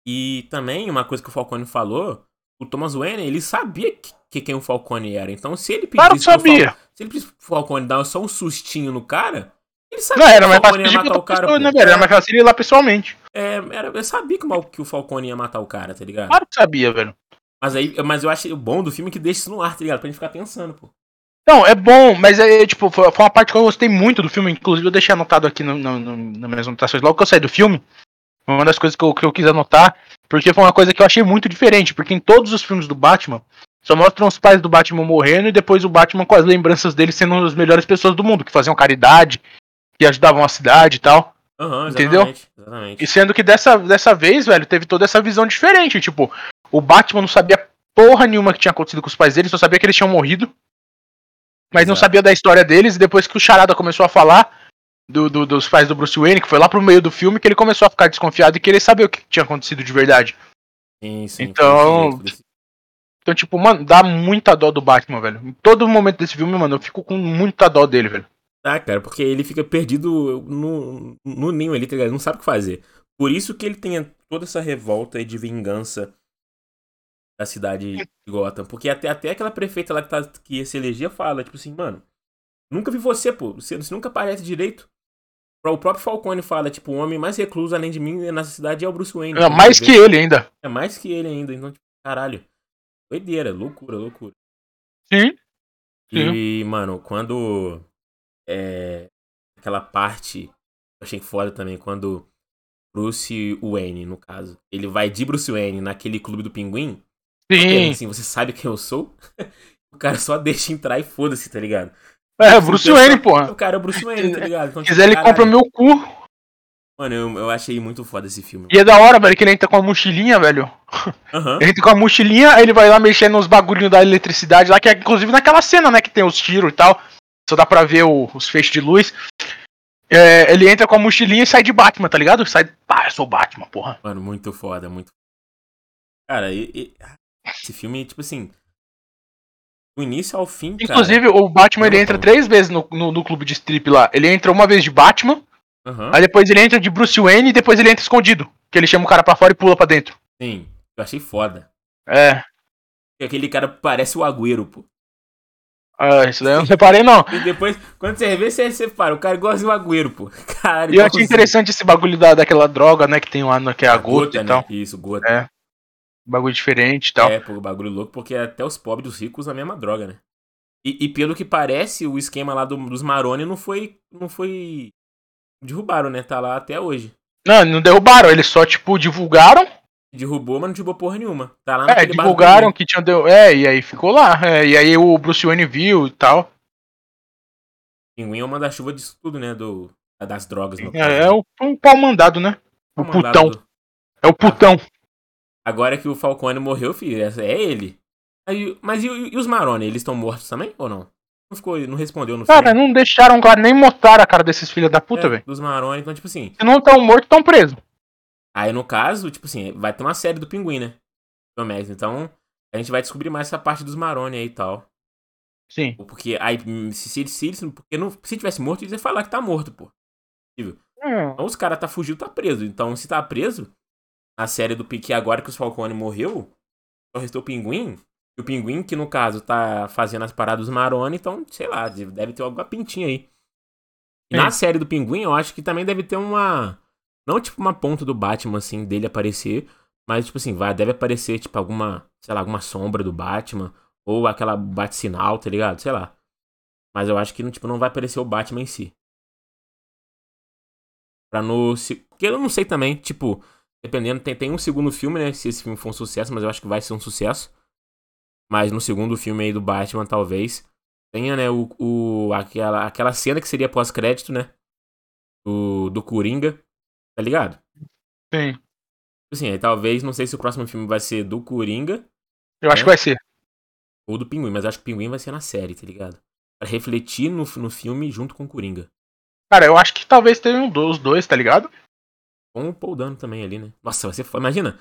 e também uma coisa que o Falcone falou, o Thomas Wayne, ele sabia que, que quem o Falcone era. Então, se ele pedisse claro sabia. Fal... se ele pedisse pro Falcone dar só um sustinho no cara, ele sabia não, era que o Falcone ia matar o cara. Pessoa, né, era mais fácil ir lá pessoalmente. É, era, eu sabia que o Falcone ia matar o cara, tá ligado? Claro que sabia, velho. Mas aí, mas eu achei o bom do filme que deixa isso no ar, tá ligado? Pra gente ficar pensando, pô. Não, é bom, mas é tipo, foi uma parte que eu gostei muito do filme, inclusive eu deixei anotado aqui no, no, no, nas minhas anotações logo que eu saí do filme. Uma das coisas que eu, que eu quis anotar, porque foi uma coisa que eu achei muito diferente, porque em todos os filmes do Batman, só mostram os pais do Batman morrendo e depois o Batman com as lembranças dele sendo as melhores pessoas do mundo, que faziam caridade, que ajudavam a cidade e tal. Uhum, Entendeu? Exatamente. E sendo que dessa, dessa vez, velho, teve toda essa visão diferente. Tipo, o Batman não sabia porra nenhuma que tinha acontecido com os pais dele, só sabia que eles tinham morrido. Mas não Exato. sabia da história deles, e depois que o Charada começou a falar do, do- dos pais do Bruce Wayne, que foi lá pro meio do filme, que ele começou a ficar desconfiado e querer saber o que tinha acontecido de verdade. Sim, sim. Então- Então, tipo, mano, dá muita dó do Batman, velho. Em todo momento desse filme, mano, eu fico com muita dó dele, velho. Ah, cara, porque ele fica perdido no, no ninho ali, tá ligado? Ele não sabe o que fazer. Por isso que ele tem toda essa revolta aí de vingança da cidade de Gotham. Porque até, até aquela prefeita lá que, tá, que se eleger fala, tipo assim, mano, nunca vi você, pô. Você, você nunca aparece direito. O próprio Falcone fala, tipo, o homem mais recluso além de mim nessa cidade é o Bruce Wayne. É, mais que ele ainda. É mais que ele ainda. Então, tipo, caralho. Doideira, loucura, loucura. Sim. E, mano, quando. É. Aquela parte. Achei foda também, quando Bruce Wayne, no caso. Ele vai de Bruce Wayne naquele clube do pinguim. Sim. assim, você sabe quem eu sou? o cara só deixa entrar e foda-se, tá ligado? É, Bruce Wayne, porra. O cara é o Bruce Wayne, tá ligado? Então, Se quiser, ele caralho. compra o meu cu. Mano, eu, eu achei muito foda esse filme. E é da hora, velho, que ele entra com a mochilinha, velho. Aham. Ele entra com a mochilinha, aí ele vai lá mexendo nos bagulhinhos da eletricidade lá, que é inclusive naquela cena, né, que tem os tiros e tal. Só dá pra ver o- os feixes de luz. É, ele entra com a mochilinha e sai de Batman, tá ligado? Sai. Ah, eu sou o Batman, porra. Mano, muito foda, muito. Cara, e, e- esse filme, tipo assim. Do início ao fim, cara. Inclusive, o Batman ele entra três vezes no, no, no clube de strip lá. Ele entra uma vez de Batman, Aham. aí depois ele entra de Bruce Wayne e depois ele entra escondido. Que ele chama o cara pra fora e pula pra dentro. Sim, eu achei foda. É. Aquele cara parece o Agüero, pô. Ah, isso daí eu não reparei, não. E depois, quando você vê, você separa. O cara igualzinho o Agüero, pô. Cara, E eu achei interessante esse bagulho da, daquela droga, né, que tem lá no que é a gota, e tal. né? Isso, gota. É. Bagulho diferente e tal. É, pô, bagulho louco, porque até os pobres e os ricos usam a mesma droga, né? E, e pelo que parece, o esquema lá do- dos Maroni não foi. Não foi. Derrubaram, né? Tá lá até hoje. Não, não derrubaram, eles só, tipo, divulgaram. Derrubou, mas não derrubou porra nenhuma. Tá lá É, divulgaram que tinha. Deu, é, e aí ficou lá. É, e aí o Bruce Wayne viu e tal. Pinguim é o manda-chuva disso tudo, né? Do, das drogas. No É, é o, um pau mandado, né? O putão. do- É o putão. Agora que o Falcone morreu, filho, é ele. Aí, mas e, e os Maroni, eles estão mortos também ou não? Não ficou, não respondeu no Cara, filme. não deixaram claro, nem mostraram a cara desses filhos da puta, É, velho. Dos Maroni, então, tipo assim. Se não estão mortos, estão presos. Aí no caso, tipo assim, vai ter uma série do Pinguim, né? Então, a gente vai descobrir mais essa parte dos Maroni aí e tal. Sim. Porque aí, hum, se, se, se, se, porque não, se tivesse morto, eles iam falar que tá morto, pô. Então os caras tá fugindo, tá preso. Então, se tá preso, a série do Pique agora que os Falcone morreu, só restou o Pinguim. E o Pinguim, que no caso tá fazendo as paradas dos Maroni, então, sei lá, deve ter alguma pintinha aí. E na série do Pinguim, eu acho que também deve ter uma. Não tipo uma ponta do Batman, assim, dele aparecer. Mas, tipo assim, vai, deve aparecer, tipo, alguma, sei lá, alguma sombra do Batman. Ou aquela bate-sinal, tá ligado? Sei lá. Mas eu acho que, tipo, não vai aparecer o Batman em si. Pra no. Porque eu não sei também, tipo, dependendo, tem, tem um segundo filme, né? Se esse filme for um sucesso, mas eu acho que vai ser um sucesso. Mas no segundo filme aí do Batman, talvez, tenha, né, o, o, aquela, aquela cena que seria pós-crédito, né? Do, do Coringa, tá ligado? Sim. Assim, aí talvez, não sei se o próximo filme vai ser do Coringa Eu acho É? que vai ser. ou do Pinguim, mas acho que o Pinguim vai ser na série, tá ligado? Pra refletir no, no filme junto com o Coringa. Cara, eu acho que talvez tenham os dois, tá ligado? Com o Paul Dano também ali, né? Nossa, foda. Imagina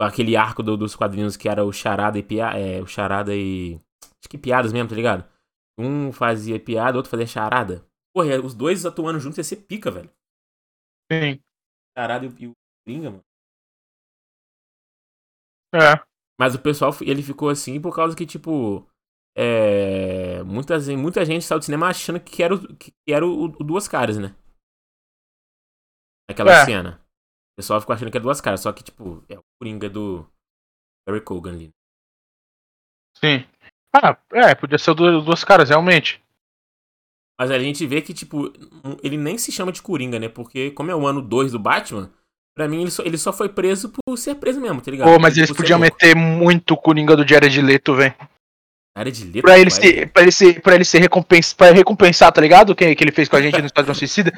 aquele arco do- dos quadrinhos que era o Charada e Piada. É, o Charada e. Acho que piadas mesmo, tá ligado? Um fazia piada, outro fazia charada. Porra, os dois atuando juntos ia ser pica, velho. Sim. Charada e o- o Coringa, mano. É. Mas o pessoal, ele ficou assim por causa que, tipo. É. Muitas, muita gente saiu do cinema achando que era, o, que era o, o Duas Caras, né? Aquela É. cena. O pessoal ficou achando que é duas caras, só que, tipo, é o Coringa do Barry Cogan ali. Sim. Ah, é, podia ser duas, duas caras, realmente. Mas a gente vê que, tipo, ele nem se chama de Coringa, né? Porque, como é o ano 2 do Batman, pra mim ele só, ele só foi preso por ser preso mesmo, tá ligado? Pô, mas eles podiam meter muito o Coringa do Jared Leto, velho. Área de letra. Pra ele se, pra ele se, pra ele se recompensar, pra recompensar, tá ligado? O que, que ele fez com a gente no Esquadrão Suicida.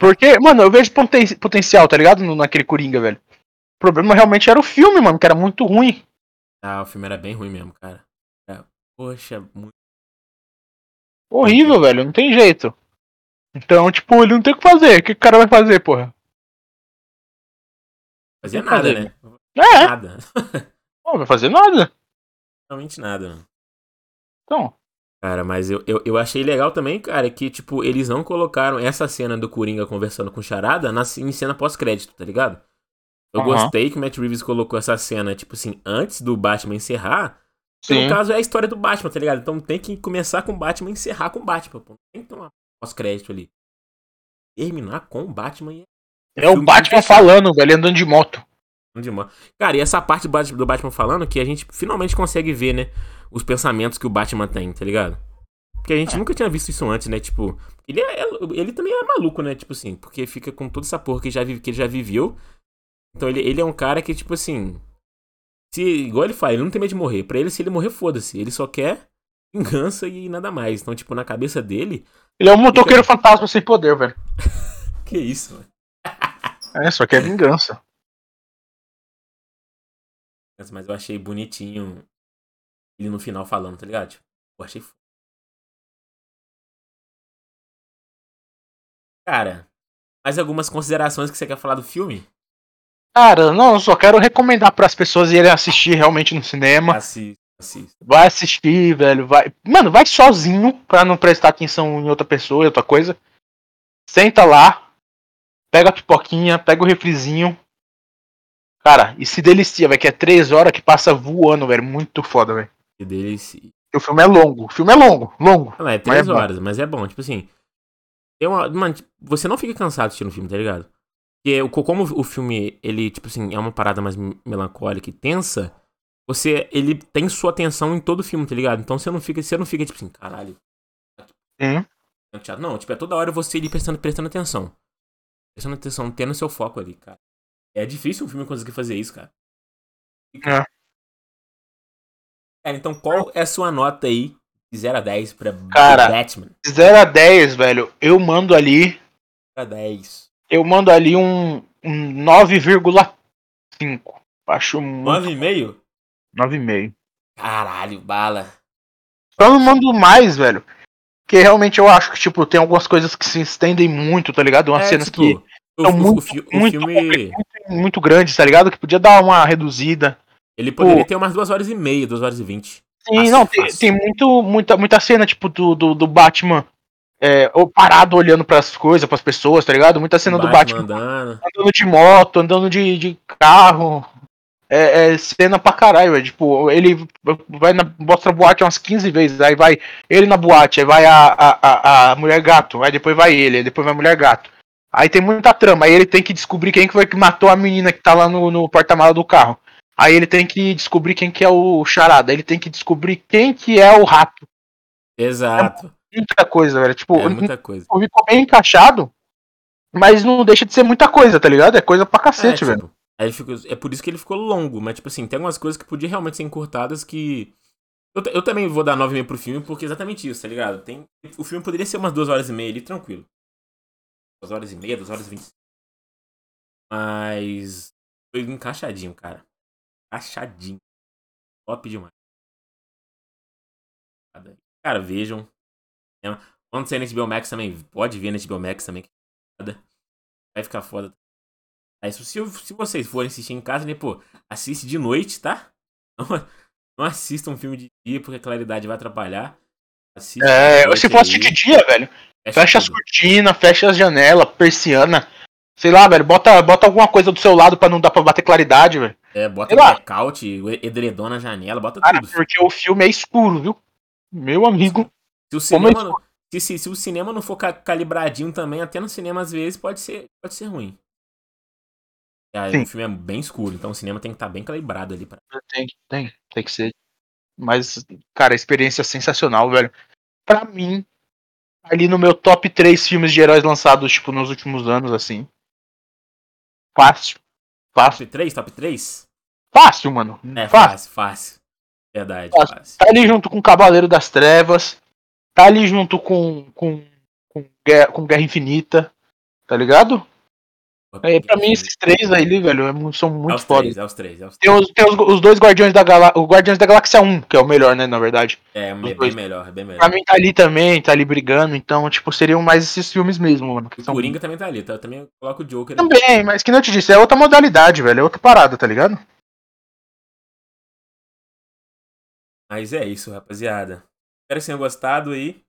Porque, mano, eu vejo poten- potencial, tá ligado? No- naquele Coringa, velho. O problema realmente era o filme, mano, que era muito ruim. Ah, o filme era bem ruim mesmo, cara. Era- Poxa, muito. Horrível, velho, não tem jeito. Então, tipo, ele não tem o que fazer. O que o cara vai fazer, porra? Que nada, fazer. né? É, Nada. não vai fazer nada. Realmente nada, mano. Então, Cara, mas eu, eu, eu achei legal também, cara, que, tipo, eles não colocaram essa cena do Coringa conversando com o Charada na, em cena pós-crédito, tá ligado? Eu Aham. gostei que o Matt Reeves colocou essa cena, tipo assim, antes do Batman encerrar. Sim. no caso é a história do Batman, tá ligado? Então tem que começar com o Batman e encerrar com o Batman, pô. Tem que ter uma pós-crédito ali. Terminar com o Batman e É o filme Batman falando, velho, andando de moto. De mo- Cara, e essa parte do Bat- do Batman falando que a gente finalmente consegue ver, né? Os pensamentos que o Batman tem, tá ligado? Porque a gente nunca tinha visto isso antes, né? Tipo, ele, é, ele também é maluco, né? Tipo assim, porque fica com toda essa porra que, já, vi- que ele já viveu. Então ele, ele é um cara que, tipo assim. Se, igual ele fala, ele não tem medo de morrer. Pra ele, se ele morrer, foda-se. Ele só quer vingança e nada mais. Então, tipo, na cabeça dele. Ele é um motoqueiro fantasma sem poder, velho. Que isso, mano? É, só que é vingança. Mas eu achei bonitinho ele no final falando, tá ligado? Tipo, eu achei foda. Cara, mais algumas considerações que você quer falar do filme? Cara, não, eu só quero recomendar para as pessoas irem assistir realmente no cinema. Assista, assista. Vai assistir, velho. Vai. Mano, vai sozinho pra não prestar atenção em outra pessoa, em outra coisa. Senta lá, pega a pipoquinha, pega o refrizinho. Cara, e se delicia, velho, que é três horas que passa voando, velho. Muito foda, velho. E deles. e- E O filme é longo. O filme é longo, longo. Não, é três é bom. horas, mas é bom. Tipo assim. Tem uma, mano, tipo, você não fica cansado assistindo o filme, tá ligado? Porque como o filme, ele, tipo assim, é uma parada mais melancólica e tensa, você, ele tem sua atenção em todo o filme, tá ligado? Então você não fica, você não fica, tipo assim, caralho. Chateado. Não, tipo, é toda hora você ir prestando, prestando atenção. Prestando atenção, tendo seu foco ali, cara. É difícil um filme conseguir fazer isso, cara. É. Cara, então qual é a sua nota aí de 0 a 10 pra Cara, Batman? 0 a 10, velho, eu mando ali. 0 a 10. Eu mando ali um, um 9,5. Acho muito. 9,5? 9,5. Caralho, bala. Só não mando mais, velho. Porque realmente eu acho que, tipo, tem algumas coisas que se estendem muito, tá ligado? Umas É, cenas tipo, que o, o- muito- o fi- o muito filme, muito grandes, tá ligado? Que podia dar uma reduzida. ele poderia ter umas 2 horas e meia, 2 horas e 20. Sim, não, tem, tem muito, muita, muita cena, tipo, do, do, do Batman é, ou parado olhando pras coisas, pras pessoas, tá ligado? Muita cena do Batman andando. andando de moto, andando de, de carro. É, é cena pra caralho, velho. Tipo, ele vai na, mostra a boate umas 15 vezes, aí vai ele na boate, aí vai a, a, a, a mulher gato, aí depois vai ele, aí depois vai a mulher gato. Aí tem muita trama, aí ele tem que descobrir quem que foi que matou a menina que tá lá no, no porta-mala do carro. Aí ele tem que descobrir quem que é o charada, ele tem que descobrir quem que é o rato. Exato. Muita coisa, velho. Tipo, É muita coisa. ficou bem encaixado, mas não deixa de ser muita coisa, tá ligado? É coisa pra cacete, é, velho. tipo, aí ficou- é por isso que ele ficou longo, mas tipo assim, tem algumas coisas que podiam realmente ser encurtadas que. Eu, eu também vou dar 9,5 pro filme, porque é exatamente isso, tá ligado? Tem, o filme poderia ser umas 2 horas e meia ali, tranquilo. 2 horas e meia, 2 horas e 20. Mas. Foi encaixadinho, cara. Encaixadinho. Top demais. Cara, vejam. É, Quando sair na HBO Max também, pode ver na HBO Max também. é. Vai ficar foda. Aí, se, se vocês forem assistir em casa, né, pô, assiste de noite, tá? Não, não assista um filme de dia, porque a claridade vai atrapalhar. Assiste É, se aí, de dia, velho, fecha as cortinas, fecha as janelas, persiana. Sei lá, velho, bota, bota alguma coisa do seu lado pra não dar pra bater claridade, velho. É, bota blackout, edredom na janela, bota Cara, tudo. porque o filme é escuro, viu? Meu amigo. Se o como é cinema, não- se, se, se o cinema não for ca- calibradinho também, até no cinema às vezes pode ser, pode ser ruim. Aí, o filme é bem escuro, então o cinema tem que estar tá bem calibrado ali. Pra... Tem, tem, tem que ser. Mas, cara, a experiência é sensacional, velho. Pra mim, ali no meu top 3 filmes de heróis lançados, tipo, nos últimos anos, assim. Fácil. Fácil. Top 3? Top 3? Fácil, mano. É, fácil, fácil. fácil. Verdade, fácil. fácil. Tá ali junto com Cavaleiro das Trevas. Tá ali junto com, com, com, Guerra, com Guerra Infinita. Tá ligado? É, pra mim, esses três aí, velho, é são muito é fodas. É os três, é os três. Tem, os, tem os, os dois Guardiões da Galáxia. O Guardiões da Galáxia 1, que é o melhor, né, na verdade. É, é bem dois. melhor, é bem melhor. Pra mim tá ali também, tá ali brigando, então, tipo, seriam mais esses filmes mesmo, mano. o Coringa também tá ali, tá? Eu também coloco o Joker Também, ali. mas que não te disse, é outra modalidade, velho, é outra parada, tá ligado? Mas é isso, rapaziada. Espero que tenham gostado aí.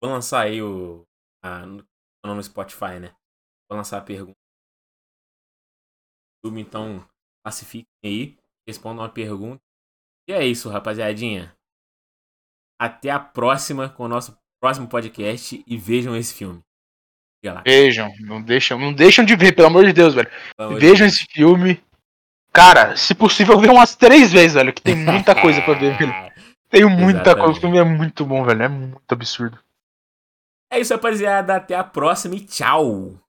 Vou lançar aí o. A, no Spotify, né? Vou lançar a pergunta YouTube, então classifiquem aí, respondam uma pergunta. E é isso, rapaziadinha. Até a próxima com o nosso próximo podcast e vejam esse filme. Vejam, não deixam, não deixam de ver, pelo amor de Deus, velho. vejam esse filme. Cara, se possível, ver umas três vezes, velho, que tem muita coisa pra ver, velho. Tem muita Exatamente. coisa, o filme é muito bom, velho, é muito absurdo. É isso, rapaziada, até a próxima e tchau!